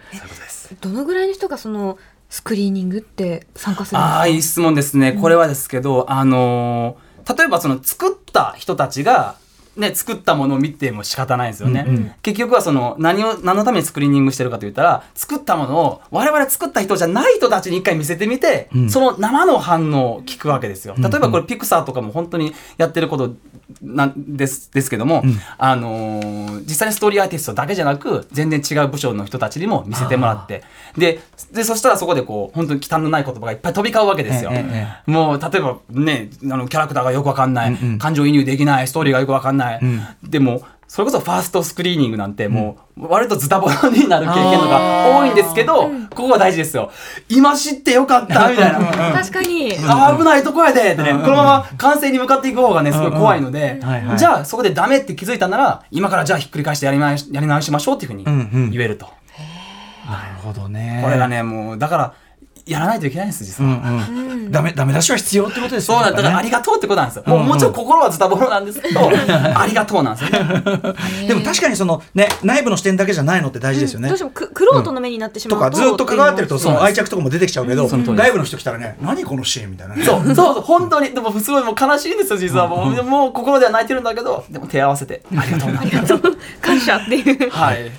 どのぐらいの人がそのスクリーニングって参加するんですあか？あいい質問ですね、これはですけどあのー例えばその作った人たちがね、作ったものを見ても仕方ないですよね、結局はその何を何のためにスクリーニングしてるかといったら作ったものを我々作った人じゃない人たちに一回見せてみて、その生の反応を聞くわけですよ。例えばこれピクサーとかも本当にやってることなんですですけども、あのー実際にストーリーアーティストだけじゃなく全然違う部署の人たちにも見せてもらって。ででそしたらそこでこう本当に忌憚のない言葉がいっぱい飛び交うわけですよ。ええええ。もう例えばねあのキャラクターがよくわかんない、感情移入できない。ストーリーがよくわかんない、でもそれこそファーストスクリーニングなんてもう割とズタボロになる経験とか多いんですけど、ここが大事ですよ。今知ってよかったみたいな。確かに。危ないとこやでってね、このまま完成に向かっていく方がね、すごい怖いのではいは、い。じゃあそこでダメって気づいたなら、今からじゃあひっくり返してやり直しやり直しましょうっていうふうに言えると。なるほどね。これがね、もう、だから、やらないといけないんです、実うんは。うん、ダメダメ出しは必要ってことですよそうだ。だから、ありがとうってことなんですよ。もうもちろん心はズタボロなんですけど、ありがとうなんですよね。でも確かにそのね内部の視点だけじゃないのって大事ですよね。どうしてもく、くろうとの目になってしまうと。とかずっと関わってるとその愛着とかも出てきちゃうけど、外部の人来たらね何このシーンみたいなね。そう、そうそう、本当に。でも、すごいもう悲しいんですよ、実は。もう、でももう心では泣いてるんだけど、でも手合わせて、ありがとう な。感謝っていう。はい。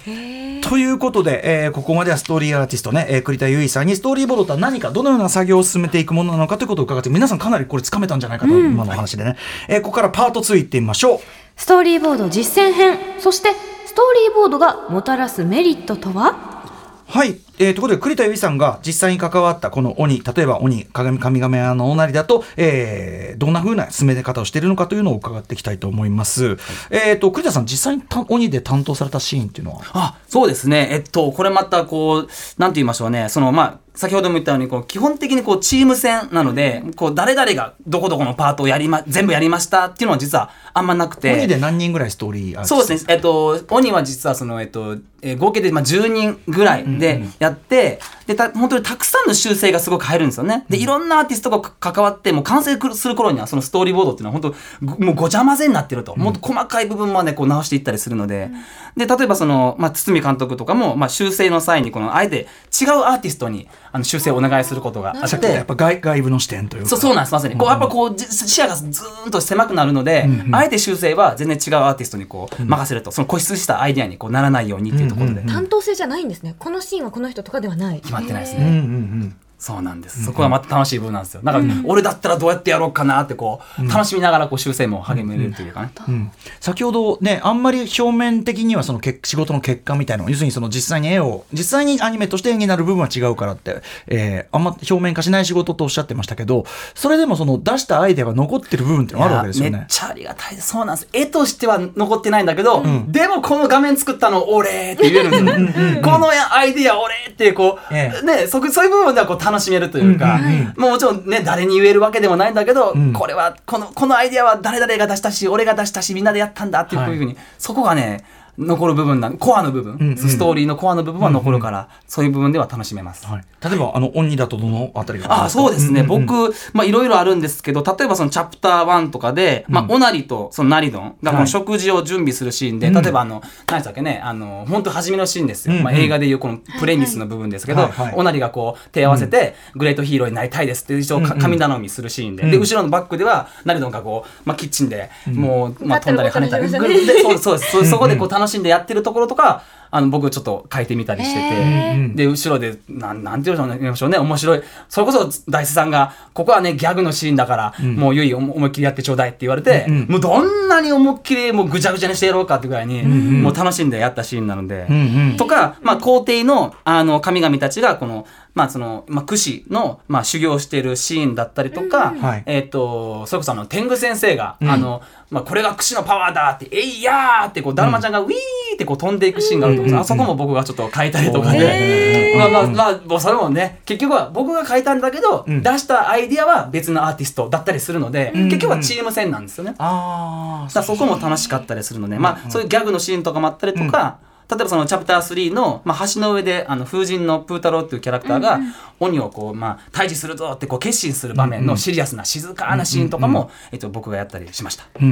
ということで、えーここまではストーリーアーティストね、えー栗田結衣さんにストーリーボードとは何か、どのような作業を進めていくものなのかということを伺って、皆さんかなりこれつかめたんじゃないかと、今のお話でね。えーここからパート2いってみましょう。ストーリーボード実践編。そして、ストーリーボードがもたらすメリットとは？はい、えー、ところで栗田由衣さんが実際に関わったこの鬼例えば鬼鏡神々屋のおなりだと、えー、どんな風な進め方をしているのかというのを伺っていきたいと思います、えー、と栗田さん実際にた鬼で担当されたシーンっていうのは？あそうですね、えっと、これまたこう、なんて言いましょうね、そのまあ、先ほども言ったようにこう基本的にこうチーム戦なので、こう誰々がどこどこのパートをやりま全部やりましたっていうのは実はあんまなくて。鬼で何人ぐらいストーリーあるそうですね、えっと、鬼は実はその、えっと、えー合計でまあ10人ぐらいでやって、でた本当にたくさんの修正がすごく入るんですよね。で、いろんなアーティストがか関わって、もう完成する頃には、そのストーリーボードっていうのは本当、ごもうごちゃ混ぜになってると、もっと細かい部分までこう直していったりするので、で、例えばその、まあ、堤監督とかも、まあ、修正の際に、この、あえて違うアーティストにあの修正をお願いすることが。あってやっ、ぱ外外部の視点というか。そうそうなんですまさに。こうやっぱこうじ視野がずーんと狭くなるので、あえて修正は全然違うアーティストにこう任せると。その固執したアイデアにこうならないようにっていうところで。担当性じゃないんですね。このシーンはこの人とかではない。決まってないですうんうんね。うんそうなんです。そこがまた楽しい部分なんですよ。だから、俺だったらどうやってやろうかなってこう、楽しみながらこう修正も励めれるというかね。うん先ほどねあんまり表面的にはそのけ仕事の結果みたいなの要するにその実際に絵を実際にアニメとして絵になる部分は違うからって、えーあんま表面化しない仕事とおっしゃってましたけどそれでもその出したアイデアが残ってる部分ってのがあるわけですよね。めっちゃありがたい。そうなんです。絵としては残ってないんだけど、でもこの画面作ったの俺って言えるんですよね。このアイディア俺ってこう、えね、そこそういう部分ではこう楽しめるというか、もうもちろんね、誰に言えるわけでもないんだけど、これは、この、このアイディアは誰々が出したし、俺が出したし、みんなでやったんだっていうはいふうに、そこがね、残る部分なんコアの部分、んうん。ストーリーのコアの部分は残るから、そういう部分では楽しめます。はい、例えばあの鬼だとどのあたりがあそうですね、んんん。僕、まあ、いろいろあるんですけど、例えばそのチャプター1とかで、まあ、オナリとそのナリドンがこはい。の食事を準備するシーンで、例えばあの、何でしたっけね、あの、本当初めのシーンですよ。うんうん。まあ、映画でいうこのプレミスの部分ですけど、はいはい。オナリがこう、手合わせて、グレートヒーローになりたいですって一応か神頼みするシーンで、で、後ろのバックでは、ナリドンがこう、まあ、キッチンで、もう、まあ、飛んだり跳ねたり、そうそうです。そそこでこう楽しんでやってるところとか、あの、僕ちょっと書いてみたりしてて、で、後ろで、なん、なんて言うんでしょうね、面白い。それこそ、大瀬さんが、ここはね、ギャグのシーンだから、もうゆい思いっきりやってちょうだいって言われて、うんもうどんなに思いっきりもうぐちゃぐちゃにしてやろうかってぐらいに、もう楽しんでやったシーンなので、うんうん。とか、まあ、皇帝の、あの、神々たちが、この、まあ、その、まあ、駆使の、まあ、修行しているシーンだったりとか、はい。えっ、と、それこそあの、天狗先生が、あの、まあ、これが櫛のパワーだって、えいやーって、こう、だるまちゃんがウィーってこう飛んでいくシーンがあると思うんですあそこも僕がちょっと書いたりとか で、まあまあまあ、もうそれもね、結局は僕が書いたんだけど、出したアイディアは別のアーティストだったりするので、結局はチーム戦なんですよね。あだからそこも楽しかったりするので、まあ、そういうギャグのシーンとかもあったりとか、例えばそのチャプター3の、まあ、橋の上であの風神のプータローっていうキャラクターが鬼をこう、まあ、退治するぞってこう決心する場面のシリアスな静かなシーンとかも、えっと、僕がやったりしました。うんうん。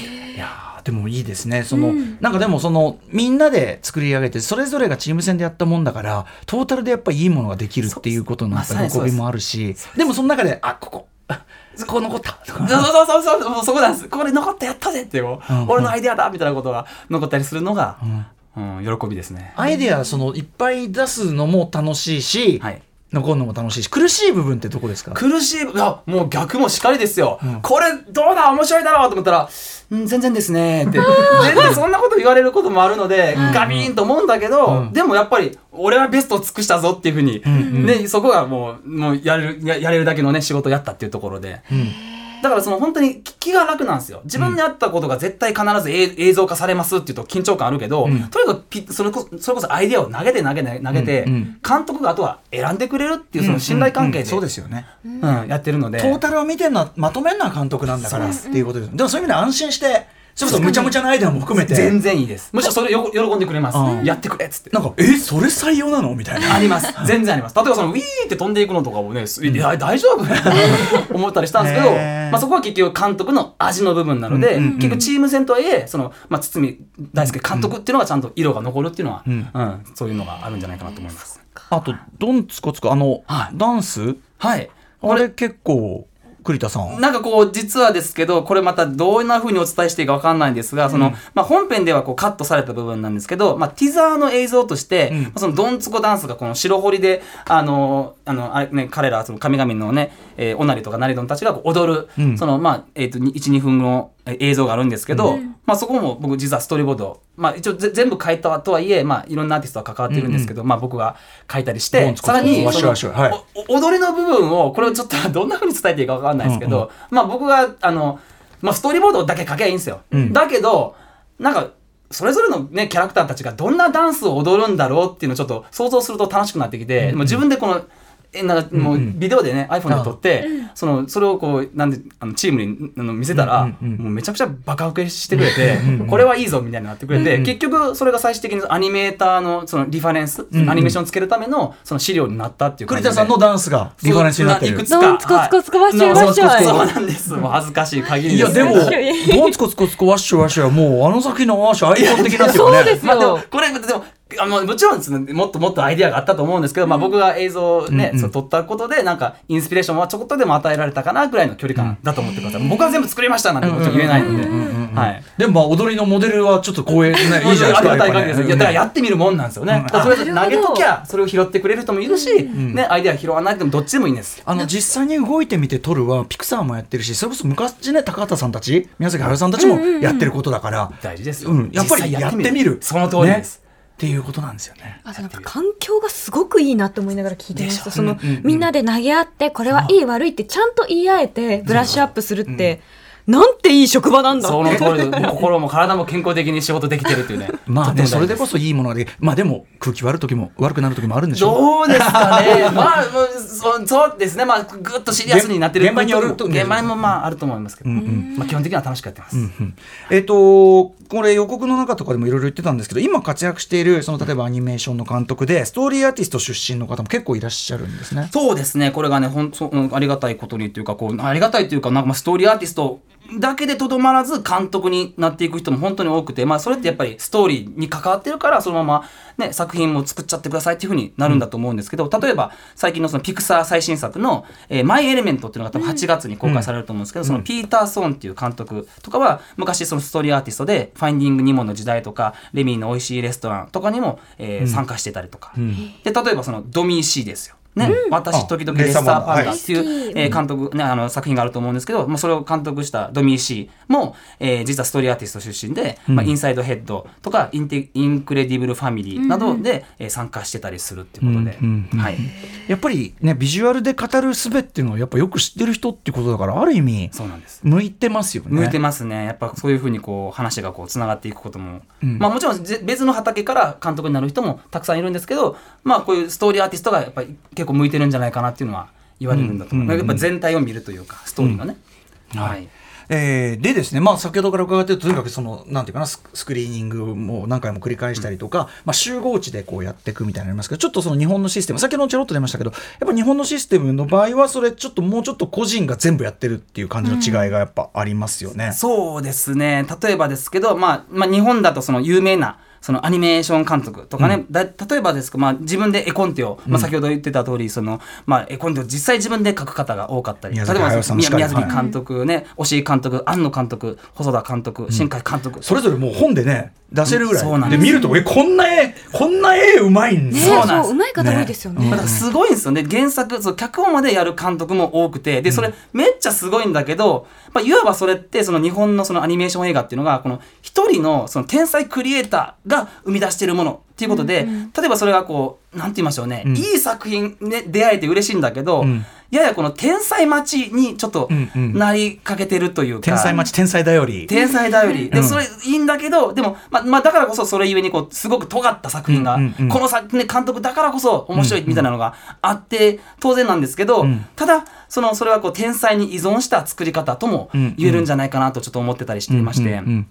い。やーでもいいですね。その、なんかでもそのみんなで作り上げてそれぞれがチーム戦でやったもんだからトータルでやっぱりいいものができるっていうことの喜びもあるしでもその中であここ。あここ残ったとか。そうそうそうそう。もうそこなんです。ここで残ってやったぜってこう、うん。俺のアイデアだみたいなことが残ったりするのが、うん喜びですね。アイデアそのいっぱい出すのも楽しいし、はい。残るのも楽しいし苦しい部分ってどこですか？苦しい、いや、もう逆もしかりですよ。ん。これ、どうだ？面白いだろう？と思ったら、うん、全然ですね。って。全然そんなこと言われることもあるので、ガビーンと思うんだけど、うん。でもやっぱり、俺はベストを尽くしたぞっていうふうに、ね、そこがもう、もうやれる、ややれるだけのね、仕事をやったっていうところで。だからその本当に気が楽なんですよ。自分に合ったことが絶対必ず映映像化されますっていうと緊張感あるけど、ん。とにかくピそれこそそれこそアイデアを投げて投げて投げて、監督があとは選んでくれるっていうその信頼関係で、そうですよね。うん、やってるので。トータルを見てるのはまとめるのは監督なんだからっていうことですでもそういう意味で安心してそれこそむちゃむちゃなアイデアも含めて全然いいです。むしろそれよ喜んでくれますうん。やってくれっつって。なんかえそれ採用なのみたいなあります。全然あります。例えばそのウィーって飛んでいくのとかもね、すいや大丈夫 思ったりしたんですけど、まあそこは結局監督の味の部分なので、うんうんうん結局チーム戦とはいえ、その、まあ堤大輔監督っていうのがちゃんと色が残るっていうのは、んうん、そういうのがあるんじゃないかなと思います。あとドンツコツコあの、はいダンス？はい。あれ結構栗田さん。なんかこう、実はですけど、これまたどんな風にお伝えしていいかわかんないんですが、その、まあ本編ではこうカットされた部分なんですけど、まあティザーの映像として、うん。まあそのドンツコダンスがこの白堀で、あの、あのあれね、彼らその神々のね、えー、オナリとかナリドンたちがこう踊る、うん。そのまあえっ、と12分のえー映像があるんですけど、まあそこも僕実はストーリーボード、まあ一応ぜ全部書いたとはいえ、まあいろんなアーティストは関わってるんですけど、まあ僕が書いたりしてさらにそのはい。お踊りの部分をこれをちょっと どんな風に伝えていいかわかんないですけど、まあ僕があのまあストーリーボードだけ書けばいいんですよ。ん。だけどなんかそれぞれのねキャラクターたちがどんなダンスを踊るんだろうっていうのをちょっと想像すると楽しくなってきて、もう自分でこのえなんかもうビデオでね、iPhone で撮って、そのそれをこうなんであのチームにあの見せたら、うんうんうん。もうめちゃくちゃバカ受けしてくれて、これはいいぞみたいになってくれて、結局それが最終的にアニメーターのそのリファレンス、んうん。アニメーションつけるためのその資料になったっていう栗田さんのダンスがリファレンスになってるそういくつかそうなんですもう恥ずかしい限りいやでもドンツコツコツコワッシュワッシュはもうあの先のワッシュアイコン的なっていうかねそうですまあでもよこれでもあのもちろんですねもっともっとアイディアがあったと思うんですけど、まあ、僕が映像をね、うんうん。そう撮ったことでなんかインスピレーションはちょこっとでも与えられたかなぐらいの距離感だと思ってください、僕は全部作りましたなんてもちろん言えないので、はい。でもまあ踊りのモデルはちょっと光栄ね いいじゃないですかありがたい限りです。やっぱねいやだからやってみるもんなんですよね。投げときゃそれを拾ってくれる人もいるし、ねアイデア拾わなくてもどっちでもいいんです。あの実際に動いてみて撮るはピクサーもやってるしそれこそ昔ね高畑さんたち宮崎駿さんたちもやってることだから、大事ですよ。うん、やっぱりやってみる。その通りです。ねっていうことなんですよね。あとなんか環境がすごくいいなって思いながら聞いてました。その、うんうんうん。みんなで投げ合って、これはいい悪いってちゃんと言い合えて、ブラッシュアップするって、なんていい職場なんだその通り心も体も健康的に仕事できてるっていうね。まあね、とてもそれでこそいいものができまあでも空気悪い時も悪くなる時もあるんでしょう。どうですかね。まあ、そそうですね。まあ、ぐっとシリアスになってる現場によると現場にもまああると思いますけど、まあ基本的には楽しくやってます。うんえっ、とこれ予告の中とかでもいろいろ言ってたんですけど今活躍しているその例えばアニメーションの監督でストーリーアーティスト出身の方も結構いらっしゃるんですね。そうですね、これがね、ほんそううんありがたいことにというか、こうありがたいというか、なんかまあストーリーアーティストだけでとどまらず、監督になっていく人も本当に多くて、まあ、それってやっぱりストーリーに関わってるから、そのまま、ね、作品も作っちゃってくださいっていうふうになるんだと思うんですけど、例えば、最近のそのピクサー最新作の、えーマイ・エレメントっていうのが多分8月に公開されると思うんですけど、そのピーター・ソーンっていう監督とかは、昔そのストーリーアーティストで、ファインディング・ニモの時代とか、レミーの美味しいレストランとかにも、えー参加してたりとか。で、例えばそのドミー・シーですよ。ね、私時々レッサーパンダっていう、はいえー監督、ね、あの作品があると思うんですけど、まあ、それを監督したドミー・シーも、えー実はストーリーアーティスト出身で、まあ、インサイドヘッドとかインテインクレディブル・ファミリーなどで、えー参加してたりするっていうことで、うんうんはい、やっぱりねビジュアルで語る術っていうのはやっぱよく知ってる人ってことだからある意味そうなんです。向いてますよね。向いてますね。やっぱそういうふうにこう話がこうつながっていくことも、うん。まあもちろんぜ別の畑から監督になる人もたくさんいるんですけど、まあこういうストーリーアーティストがやっぱり結構向いてるんじゃないかなっていうのは言われるんだと思う。うんうんやっぱ全体を見るというかストーリーのね。はい。えーでですね、まあ、先ほどから伺ってるととにかくそのなんていうかなススクリーニングも何回も繰り返したりとか、まあ、集合地でこうやっていくみたいになりますけどちょっとその日本のシステム先ほどちょろっと出ましたけどやっぱ日本のシステムの場合はそれちょっともうちょっと個人が全部やってるっていう感じの違いがやっぱありますよね。そうですね。例えばですけど、まあ、まあ、日本だとその有名な、そのアニメーション監督とかね、だ例えばですけど、まあ、自分で絵コンテを、まあ、先ほど言ってた通り、その、まあ、絵コンテを実際自分で描く方が多かったり、例えば宮宮崎監督ね、押井監督、庵野監督、細田監督、新海監督。それぞれもう本でね出せるぐらい、そうなんです。で見るとえこんな絵こんな絵うまいんだ。ねそうなんです。そう、うまい方多いですよね。だからすごいんですよね。原作、そう脚本までやる監督も多くて、で、それめっちゃすごいんだけど、まあ、いわばそれって、その日本のそのアニメーション映画っていうのが、この一人のその天才クリエイターが生み出しているものっていうことで、例えばそれがこう、なんて言いましょうね、ん。いい作品ね、出会えて嬉しいんだけど、ん。ややこの天才待ちにちょっとうんうん。なりかけてるというか、天才待ち天才だより。天才だより。で、うん。それいいんだけど、でも、まあ、まあ、だからこそそれゆえに、こう、すごく尖った作品が、うんうんうん。この作、ね、監督だからこそ面白いみたいなのがあって、当然なんですけど、うん。ただ、その、それはこう、天才に依存した作り方ともうん言えるんじゃないかなとちょっと思ってたりしていまして、うんうん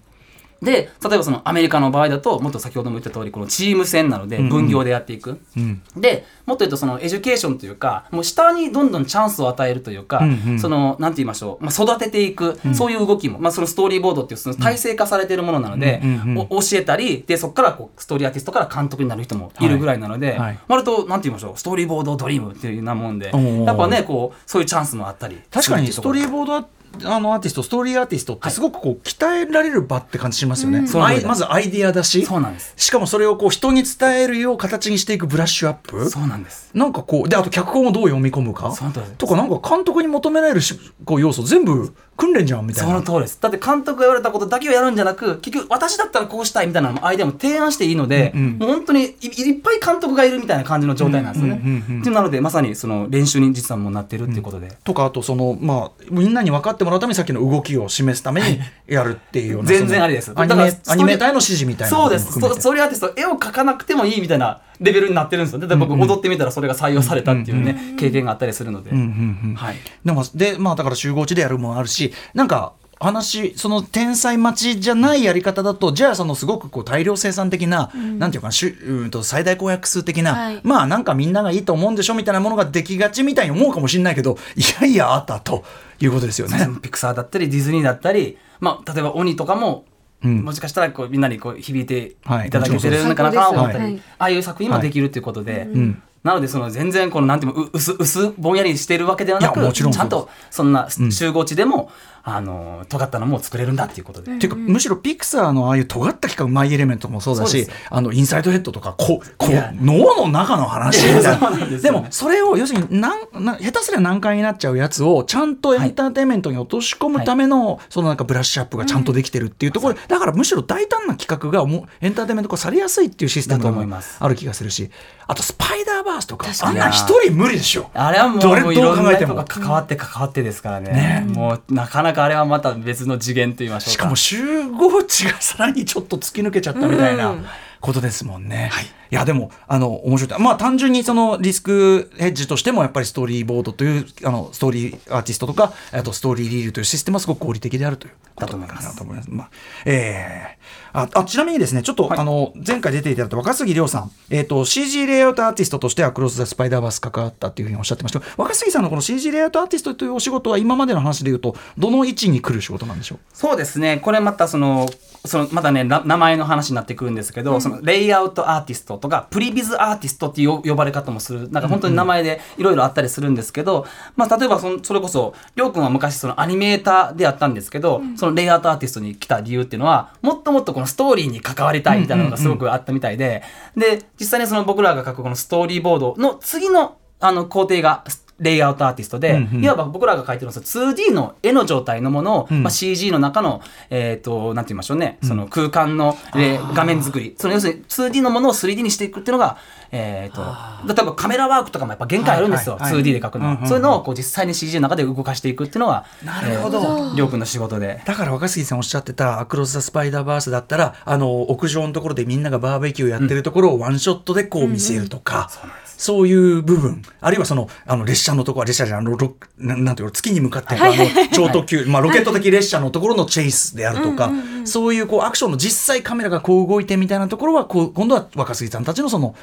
で、例えばそのアメリカの場合だと、もっと先ほども言った通り、このチーム戦なので、分業でやっていく。うんで、もっと言うとその education というか、もう下にどんどんチャンスを与えるというか、うんうん。その、なんて言いましょう、まあ、育てていく、そういう動きも、まあ、そのストーリーボードっていうその体制化されているものなので、うんうん教えたり、で、そこからこう、ストーリーアーティストから監督になる人もいるぐらいなので、はい。はい。割と、なんて言いましょう、ストーリーボードドリームっていうようなもんで、やっぱね、こう、そういうチャンスもあったり。確かにストーリーーボードあのアーティストストーリーアーティストってすごくこう鍛えられる場って感じしますよね、そうなんです。アイまずアイディアだし。そうなんです。しかもそれをこう人に伝えるよう形にしていくブラッシュアップ。そうなんです。なんかこうであと脚本をどう読み込むか。とかなんか監督に求められるしこう要素全部訓練じゃんみたいな。その通りです。だって監督が言われたことだけをやるんじゃなく結局私だったらこうしたいみたいなアイデアも提案していいので、うんうん。もう本当にいいっぱい監督がいるみたいな感じの状態なんですよね、うんうんうんうん。っていうなのでまさにその練習に実はもうなってるっていうことで、とかあとそのまあみんなに分かってもらうためにさっきの動きを示すためにやるっていうような、全然ありです。そのアニだからメアニメーターへの指示みたいなそうですことも含めて。ストストーリーアーティスト絵を描かなくてもいいみたいなレベルになってるんですよだって僕踊ってみたらそれが採用されたっていうね、経験があったりするので、うんうんうん。はい。でもでまあだから集合地でやるものあるしなんか話その天才待ちじゃないやり方だとじゃあそのすごくこう大量生産的な、なんていうかなしゅうんと最大公約数的な、はい。まあなんかみんながいいと思うんでしょみたいなものができがちみたいに思うかもしれないけどいやいやあったということですよね。ピクサーだったりディズニーだったり、まあ、例えば鬼とかも、うん。もしかしたらこうみんなにこう響いてはい。いただけてるのかなと思ったり、そうですああいう作品もできるということで、ん。なのでその全然このなんていうのう薄薄ぼんやりしてるわけではないくちゃんとそんな集合地でも、あの尖ったのも作れるんだっていうことで。っていうかむしろピクサーのああいう尖った企画マイエレメントもそうだしあのインサイドヘッドとかここいや。脳の中の話みたいそうなですよ。ねでもそれを要するになんな下手すりゃ難解になっちゃうやつをちゃんとエンターテインメントに落とし込むための、そのなんかブラッシュアップがちゃんとできてるっていうところ。で、だからむしろ大胆な企画がもうエンターテインメント化されやすいっていうシステムだとが思います。ある気がするし。あとスパイダーバースとかあんなん一人無理でしょ。あれはもうどれどう考えても。が関わって関わってですからね。もうなかなかあれはまた別の次元と言いましょうか。しかも集合値がさらにちょっと突き抜けちゃったみたいなことですもんね。い、やでもあの面白い。まあ単純にそのリスクヘッジとしてもやっぱりストーリーボードというあのストーリーアーティストとかあとストーリーリールというシステムはすごく合理的であるということなのかなと思います。まあえーああちなみにですねちょっと、あの前回出ていただいた若杉亮さん、えー、と CG レイアウトアーティストとしてアクロス・ザ・スパイダーバース関わったっていうふうにおっしゃってました。けど若杉さんのこの CG レイアウトアーティストというお仕事は今までの話でいうとどの位置に来る仕事なんでしょう？そうですね。これまたその、そのまたね、な名前の話になってくるんですけど、そのレイアウトアーティストとか、プリビズアーティストっていう呼呼ばれ方もする、なんか本当に名前でいろいろあったりするんですけど、まあ例えばそのそれこそ、りょうくんは昔そのアニメーターでやったんですけど、そのレイアウトアーティストに来た理由っていうのは、もっともっとこのストーリーに関わりたいみたいなのがすごくあったみたいで、で、実際にその僕らが書くこのストーリーボードの次のあの工程が、レイアウトアーティストで、うんうん。いわば僕らが書いてるのは 2D の絵の状態のものを、まあ、CG の中の、えっ、と、なんて言いましょうね、その空間の、えー画面作り、その要するに 2D のものを 3D にしていくっていうのが、えっ、と、例えばカメラワークとかもやっぱ限界あるんですよ、はいはいはい。2D で描くの。は、うんうんうん。そういうのをこう実際に CG の中で動かしていくっていうのが、なるほど。えーりょうくんの仕事で。だから若杉さんおっしゃってたアクロス・ザ・スパイダーバースだったらあの屋上のところでみんながバーベキューやってるところをワンショットでこう見せるとか、そういう部分。あるいはそのあの列車のところ列車じゃないあのロななんていうの月に向かっていくあの超特急、まあ、ロケット的列車のところのチェイスであるとか、そういうこうアクションの実際カメラがこう動いてみたいなところはこう今度は若杉さんたちのその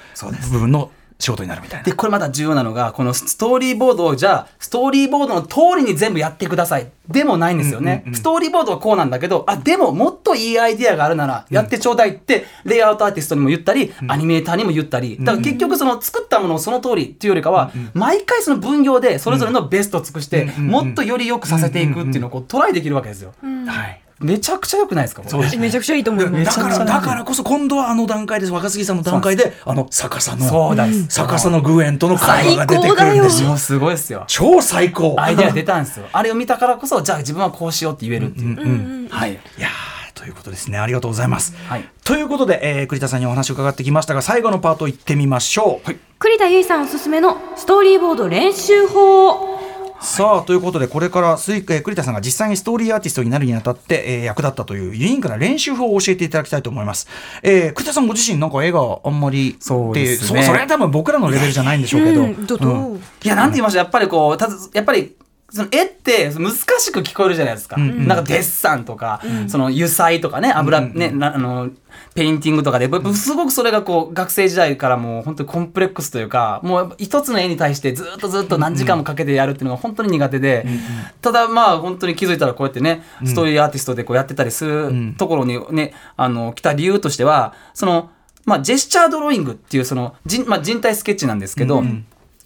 部分の仕事になるみたいな。で、これまた重要なのが、このストーリーボードをじゃあ、ストーリーボードの通りに全部やってください。でもないんですよね。ストーリーボードはこうなんだけど、あ、でももっといいアイディアがあるなら、やってちょうだいって、レイアウトアーティストにも言ったり、アニメーターにも言ったり、だから結局その作ったものをその通りっていうよりかは、毎回その分業でそれぞれのベストを尽くして、もっとより良くさせていくっていうのをこうトライできるわけですよ。はいめちゃくちゃ良くないですかこれ？めちゃくちゃいいと思います。だからだからこそ今度はあの段階です若杉さんの段階であの逆さのそうだです。逆さのグエンとの会話が出てくるんですよ。もうすごいですよ。超最高。アイデア出たんですよ。あれを見たからこそ、じゃあ自分はこうしようって言えるっていう。はい。いやーということですね。ありがとうございます、はい。ということで、えー栗田さんにお話を伺ってきましたが最後のパート行ってみましょう、栗田結衣さんおすすめのストーリーボード練習法。さあということでこれからスイ、えー栗田さんが実際にストーリーアーティストになるにあたって、えー役立ったというユニークな練習法を教えていただきたいと思います、えー栗田さんご自身なんか絵があんまりそうですね。そそれは多分僕らのレベルじゃないんでしょうけど、いや、なんて言いましたやっぱりこう、たず、やっぱり、その絵って難しく聞こえるじゃないですか。なんかデッサンとか、その油彩とかね、油、ね、なあの、ペインティングとかで、ぶすごくそれがこう、学生時代からもう本当にコンプレックスというか、もう一つの絵に対してずっとずっと何時間もかけてやるっていうのが本当に苦手で、ただまあ本当に気づいたらこうやってね、ストーリーアーティストでこうやってたりするところにね、あの、来た理由としては、その、まあ、ジェスチャードローイングっていうその人,、まあ、人体スケッチなんですけど、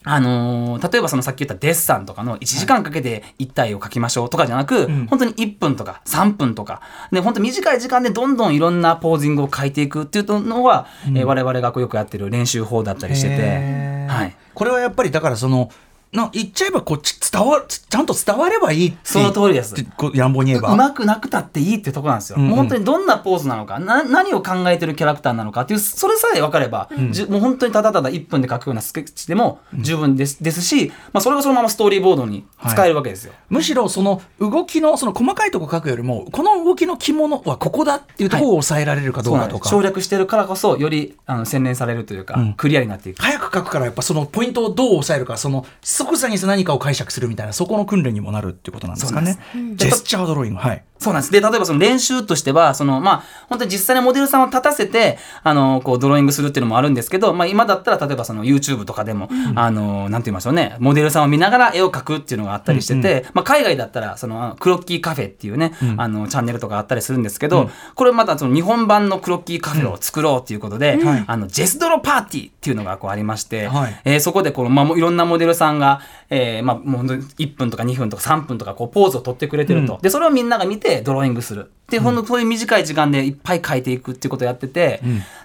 あのー例えばそのさっき言ったデッサンとかの1時間かけて一体を描きましょうとかじゃなく、本当に1分とか3分とか、で、本当短い時間でどんどんいろんなポージングを描いていくっていうのは、えー我々がこうよくやってる練習法だったりしてて、はい。これはやっぱりだからそのな言っちゃえばこっち伝わちゃんと伝わればいいその通りです。ってこう乱暴に言えば。うまくなくたっていいってとこなんですよ、うん。うんもう本当にどんなポーズなのかな何を考えてるキャラクターなのかっていうそれさえ分かれば、じゅもう本当にただただ1分で描くようなスケッチでも十分です,、ですし、まあ、それがそのままストーリーボードに使えるわけですよ、むしろその動きのその細かいとこ書くよりもこの動きの肝のはここだっていうところを抑えられるかどそうかとか、です。省略してるからこそよりあの洗練されるというか、うん。クリアになっていく。早く書くからやっぱそのポイントをどう抑えるかその即座に何かを解釈するみたいなそこの訓練にもなるっていうことなんですかね。ジェスチャードローイング。はいそうなんです。で、例えばその練習としては、その、まあ、本当に実際にモデルさんを立たせて、あの、こう、ドローイングするっていうのもあるんですけど、まあ、今だったら、例えばその YouTube とかでも、あの、なんて言いましょうね、モデルさんを見ながら絵を描くっていうのがあったりしてて、まあ、海外だったら、その、クロッキーカフェっていうね、あの、チャンネルとかあったりするんですけど、これまたその日本版のクロッキーカフェを作ろうっていうことで、はい。あの、ジェスドロパーティーっていうのがこうありまして、はい。えーそこでこの、まあ、もういろんなモデルさんが、えーまあ、もう本当に1分とか2分とか3分とかこうポーズを取ってくれてると、でそれをみんなが見てドローイングする。で、ほんとそういう短い時間でいっぱい描いていくっていうことをやってて、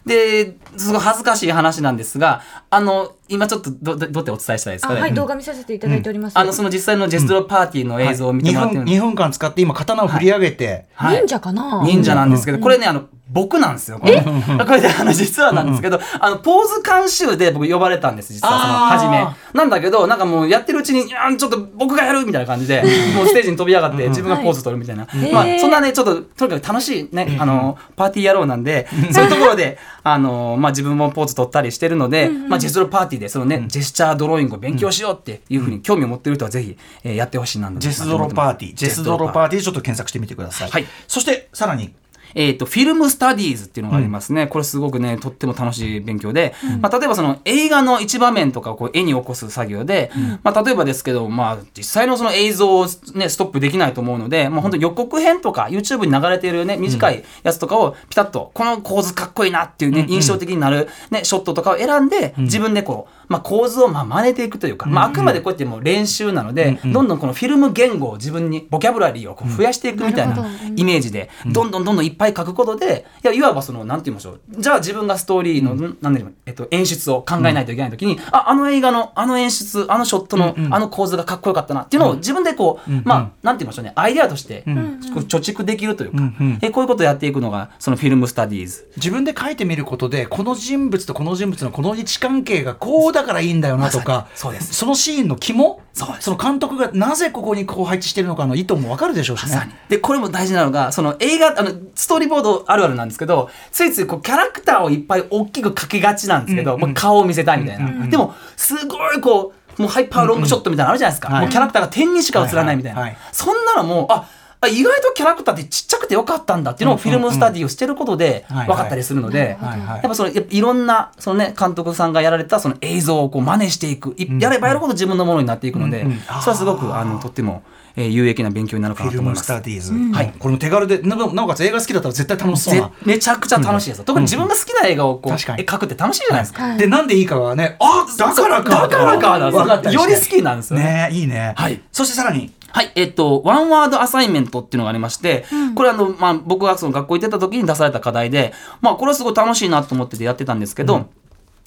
ですごい恥ずかしい話なんですがあの今ちょっとどどどうやってお伝えしたらいいですかね、あはい、動画見させていただいております。あのその実際のジェストロパーティーの映像を見て2もらってるんです。分二分間使って今刀を振り上げて、はい。忍者かな？忍者なんですけど、これね、あの、僕なんですよ。これこれで、あの、実はなんですけど、あの、ポーズ監修で僕呼ばれたんです、実は、その、初め。なんだけど、なんかもうやってるうちに、ちょっと僕がやるみたいな感じで、もうステージに飛び上がって、自分がポーズ取るみたいな。まあ、そんなね、ちょっと、とにかく楽しいね、あの、パーティー野郎なんで、そういうところで、あの、まあ、自分もポーズ取ったりしてるので、まあ、ジェストロパーティーで、そのね、ジェスチャードローイングを勉強しようっていうふうに興味を持ってる人は、ぜひ、えーやってほしいなジェスドロパーティー。ジェスドロパーティーでちょっと検索してみてください、はい。そしてさらにえー、とフィルムスタディーズっていうのがありますね、これすごくねとっても楽しい勉強で、まあ、例えばその映画の一場面とかをこう絵に起こす作業で、まあ、例えばですけど、まあ、実際のその映像を、ね、ストップできないと思うので、まあ、本当予告編とか YouTube に流れている、ね、短いやつとかをピタッとこの構図かっこいいなっていうね、印象的になる、ね、ショットとかを選んで自分でこう、まあ、構図をまあ真似ていくというか、まあ、あくまでこうやってもう練習なので、どんどんこのフィルム言語を自分にボキャブラリーをこう増やしていくみたいなイメージで、どんどんどんどんいっぱい書くことで、いやいわばその、なんて言いましょう。じゃあ自分がストーリーの、なんで、えっと、演出を考えないといけないときに、あ、あの映画の、あの演出、あのショットの、あの構図がかっこよかったなっていうのを自分でこう、まあ、なんて言いましょうね、アイデアとして、貯蓄できるというか、えこういうことをやっていくのが、そのフィルムスタディーズ。自分で書いてみることでこの人物とこの人物のこの位置関係がこうだからいいんだよなとか、そうですそのシーンの肝そうですの監督がなぜここにこう配置してるのかの意図も分かるでしょうしね。で、これも大事なのが、その映画、あの、ストーリーボードあるあるなんですけど、ついついこうキャラクターをいっぱい大きく描きがちなんですけど、もう顔を見せたいみたいな。でも、すごいこう、もうハイパーロングショットみたいなのあるじゃないですか。はいもうキャラクターが点にしか映らないみたいな。はいはいそんなのもう、あ、あ意外とキャラクターってちっちゃくてよかったんだっていうのをフィルムスタディをしてることではい分かったりするので、やっぱそのいろんなそのね監督さんがやられたその映像をこう真似していく、いやればやるほど自分のものになっていくので、それはすごくあのとっても、えー有益な勉強になるかなと思います。タディーズ、はい、これも手軽でなおなおかつ映画好きだったら絶対楽しそうぜな。めちゃくちゃ楽しいですよ。特に自分が好きな映画をこう、描くって楽しいじゃないですか。はい。でなんでいいかはねあだからか。だからかなんですよ分かった。り好きなんですよね。ねいいね、はい。そしてさらに。はい、えっと、ワンワードアサイメントっていうのがありまして、これあの、まあ、僕がその学校行ってた時に出された課題で、まあ、これはすごい楽しいなと思っててやってたんですけど、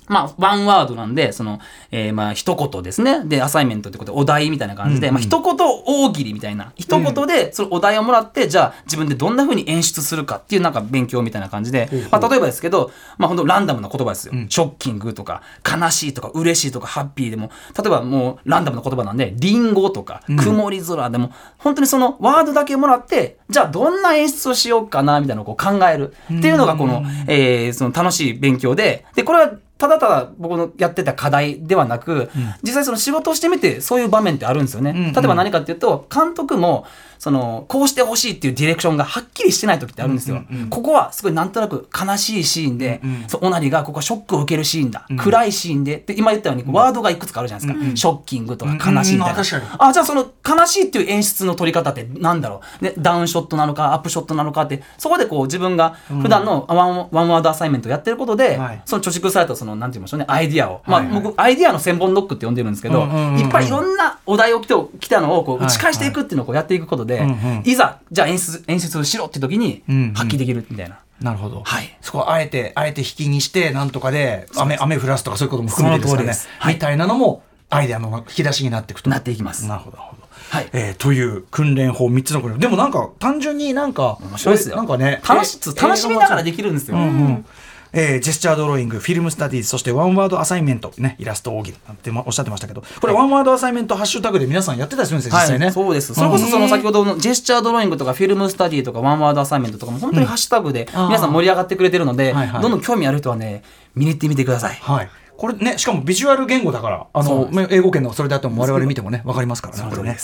まあ、ワンワードなんで、その、えーまあ、一言ですね。で、アサイメントってことで、お題みたいな感じで、まあ、一言大喜利みたいな。一言で、そのお題をもらって、じゃあ、自分でどんな風に演出するかっていう、なんか勉強みたいな感じで、まあ、例えばですけど、まあ、本当ランダムな言葉ですよ。ショッキングとか、悲しいとか、嬉しいとか、ハッピーでも、例えばもう、ランダムな言葉なんで、リンゴとか、曇り空でも、本当にそのワードだけもらって、じゃあ、どんな演出をしようかな、みたいなのをこう考えるっていうのが、この、えーその楽しい勉強で、で、これは、ただただ僕のやってた課題ではなく、実際その仕事をしてみてそういう場面ってあるんですよね。例えば何かっていうと監督もそのこうしてほしいっていうディレクションがはっきりしてない時ってあるんですよ、ここはすごいなんとなく悲しいシーンで、そうオナニーがここはショックを受けるシーンだ、暗いシーンで。で今言ったようにワードがいくつかあるじゃないですか、ショッキングとか悲しいみたいな、うんうんあじゃあその悲しいっていう演出の取り方ってなんだろう、ね、ダウンショットなのかアップショットなのかってそこでこう自分が普段の one,、one word assignment をやってることで、はい。その貯蓄されたそのなんて言いましょうねアイディアを、まあはい。はい僕アイディアの千本ノックって呼んでるんですけど、うんうんうんうんいっぱいいろんなお題を来て来たのをこうはい。打ち返していくっていうのをこうやっていくことで、うんうん。いざじゃあ演出演出しろって時にうんうん。発揮できるみたいな。なるほど、はい。そこはあえてあえて引きにしてなんとかで雨雨降らすとかそういうことも含めてですかね。す。はい。みたいなのもアイデアの引き出しになっていくと。なっていきます。なるほどはい。えーという訓練法3つの訓練でもなんか単純になんか面白いですよ。なんかね楽しえー楽しみながらできるんですよ。うんうんえージェスチャードローイング、フィルムスタディーズ、そしてワンワードアサイメント、ね、イラスト大喜利なんておっしゃってましたけど、これ、ワンワードアサイメントハッシュタグで皆さんやってたりするんですよ、実際ね。はい、そうです。それこそその先ほどのジェスチャードローイングとかフィルムスタディとかワンワードアサイメントとかも本当にハッシュタグで皆さん盛り上がってくれてるので、はいはいどんどん興味ある人はね、見に行ってみてください。はい。これね、しかもビジュアル言語だから、あの、英語圏のそれだとも我々見てもね、わかりますからね、これね。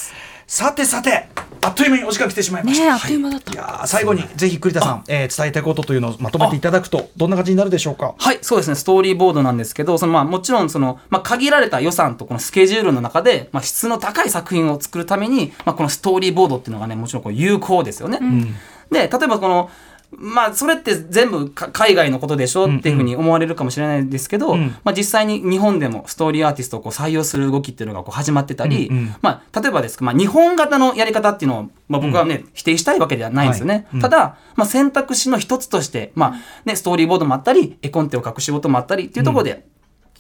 さてさて、あっという間にお時間来てしまいました。ねえあっという間だったいやー最後にぜひ栗田さん、えー伝えたいことというのをまとめていただくと、どんな感じになるでしょうか？はい、そうですね、ストーリーボードなんですけど、そのまあもちろんその、まあ、限られた予算とこのスケジュールの中で、まあ、質の高い作品を作るために、まあ、このストーリーボードっていうのがね、もちろんこう有効ですよね。で、例えばこの、まあ、それって全部か海外のことでしょっていうふうに思われるかもしれないですけど、んまあ、実際に日本でもストーリーアーティストをこう採用する動きっていうのがこう始まってたり、うんうん。まあ、例えばですけど、まあ、日本型のやり方っていうのを、まあ、僕はね、否定したいわけではないんですよね。はいうん。ただ、まあ、選択肢の一つとして、まあね、ストーリーボードもあったり絵コンテを書く仕事もあったりっていうところで、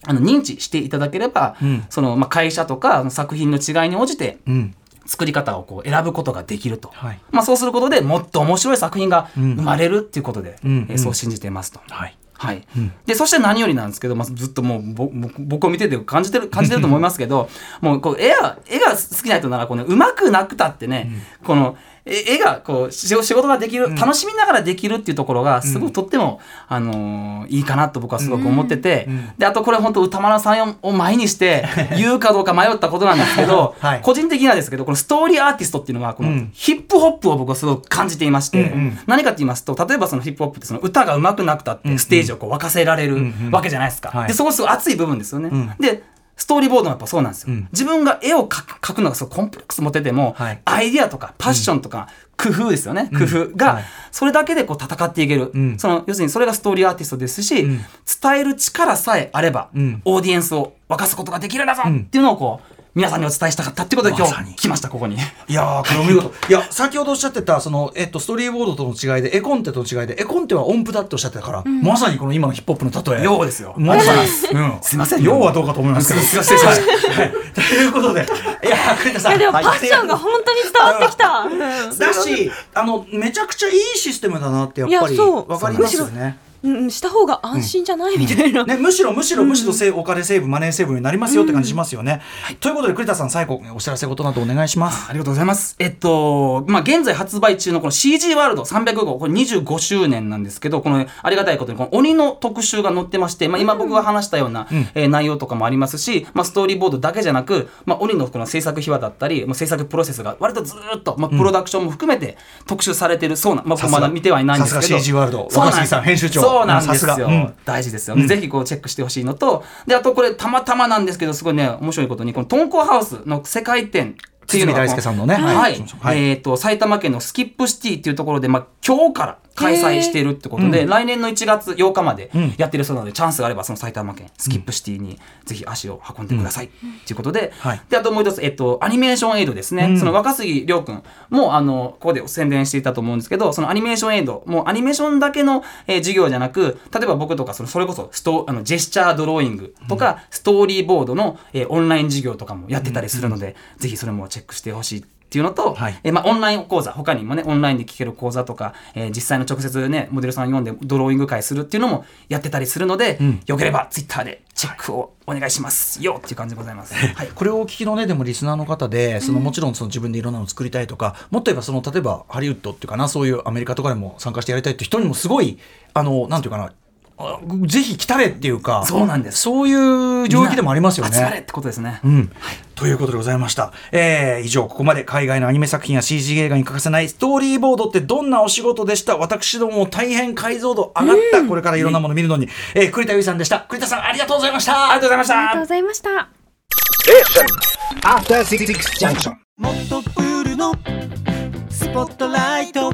あの認知していただければ、ん。そのまあ、会社とか作品の違いに応じてうん。作り方をこう選ぶことができると、はい。まあ、そうすることでもっと面白い作品がん。生まれるっていうことで、うんえーそう信じていますと。はい。はい。でそして何よりなんですけど、まあ、ずっともう僕を見てて感じてる感じてると思いますけどもうこう絵が絵が好きな人ならこの上手くなくたってね、このえ絵がこうし仕事ができる、楽しみながらできるっていうところがすごくとっても、あのーいいかなと僕はすごく思ってて、であとこれ本当歌丸さんを前にして 言うかどうか迷ったことなんですけど、はい。個人的にはですけどこのストーリーアーティストっていうのはこのうん。ヒップホップを僕はすごく感じていまして、うんうん。何かって言いますと例えばそのヒップホップってその歌が上手くなくたってステージをこう沸かせられるうんわけじゃないですか。はい。でそこすごい熱い部分ですよね。ん。でストーリーボードもやっぱそうなんですよ。うん。自分が絵を描くのがすごいコンプレックス持ってても、はい。アイディアとかパッションとか工夫ですよね、工夫はがい。それだけでこう戦っていける、うん。その要するにそれがストーリーアーティストですし、ん。伝える力さえあれば、うん。オーディエンスを沸かすことができるんだぞん。っていうのをこう皆さんにお伝えしたかったってことで今日来ましたここに。いやー、これお見事。いや、先ほどおっしゃってた、その、えっと、ストーリーボードとの違いで、絵コンテとの違いで、絵コンテは音符だっておっしゃってたから、まさにこの今のヒップホップの例え。ようですよまさに。うん。すいません要はどうかと思いますけど。すいませんはいはいということで、いやー、栗田さん。いやでもパはいッションが本当に伝わってきた。うんだし、あの、めちゃくちゃいいシステムだなって、やっぱり、いやそうわかりますよね。うん、した方が安心じゃないみたいな。ね、むしろむしろむしろせいお金セーブマネーセーブになりますよって感じしますよね。ということで栗田さん最後お知らせことなどお願いします。ありがとうございます。えっと、まあ、現在発売中のこの CG ワールド300号、これ25周年なんですけど、このありがたいことに、この鬼の特集が載ってまして、まあ、今僕が話したような、えー内容とかもありますし、まあ、ストーリーボードだけじゃなく、まあ、鬼のこの制作秘話だったり、まあ、制作プロセスが割とずーっと、まあ、プロダクションも含めて特集されてるそうな、まあ、まだ見てはいないんですけど。さすが CG ワールド若杉さん編集長そうなんですよ。うん大事ですよ、ぜひこうチェックしてほしいのと。であとこれたまたまなんですけどすごいね面白いことにこのトンコハウスの世界展っていうのが堤大輔さんのね。はい、はい。はい。えっ、と埼玉県のスキップシティっていうところで、まあ、今日から開催しているってことで、来年の1月8日までやってるそうなので、チャンスがあればその埼玉県スキップシティにぜひ足を運んでください、ということで,、はい。であともう一つ、えっと、アニメーションエイドですね、その若杉亮君もあのここで宣伝していたと思うんですけどそのアニメーションエイドもうアニメーションだけの、えー授業じゃなく例えば僕とかそのそれこそストあのジェスチャードローイングとか、ストーリーボードの、えーオンライン授業とかもやってたりするので、ぜひそれもチェックしてほしいっていうのと、はい。えーまあ、オンライン講座他にもねオンラインで聞ける講座とか、えー実際の直接ねモデルさん読んでドローイング会するっていうのもやってたりするので、よければツイッターでチェックをお願いします。よっていう感じでございます。はい。これをお聞きのねでもリスナーの方でそのもちろんその自分でいろんなのを作りたいとか、もっと言えばその例えばハリウッドっていうかなそういうアメリカとかでも参加してやりたいって人にもすごいあのなんていうかなあぜひ来たれっていうかそうなんですそういう領域でもありますよね。集まれってことですね。うん、ということでございました。えー、以上、ここまで海外のアニメ作品や CG 映画に欠かせないストーリーボードってどんなお仕事でした？私どもも大変解像度上がった、これからいろんなもの見るのに、えー、栗田由衣さんでした。栗田さん、ありがとうございました。ありがとうございましたありがとうご。ざいました。After Six Junction もっとプールのスポットライト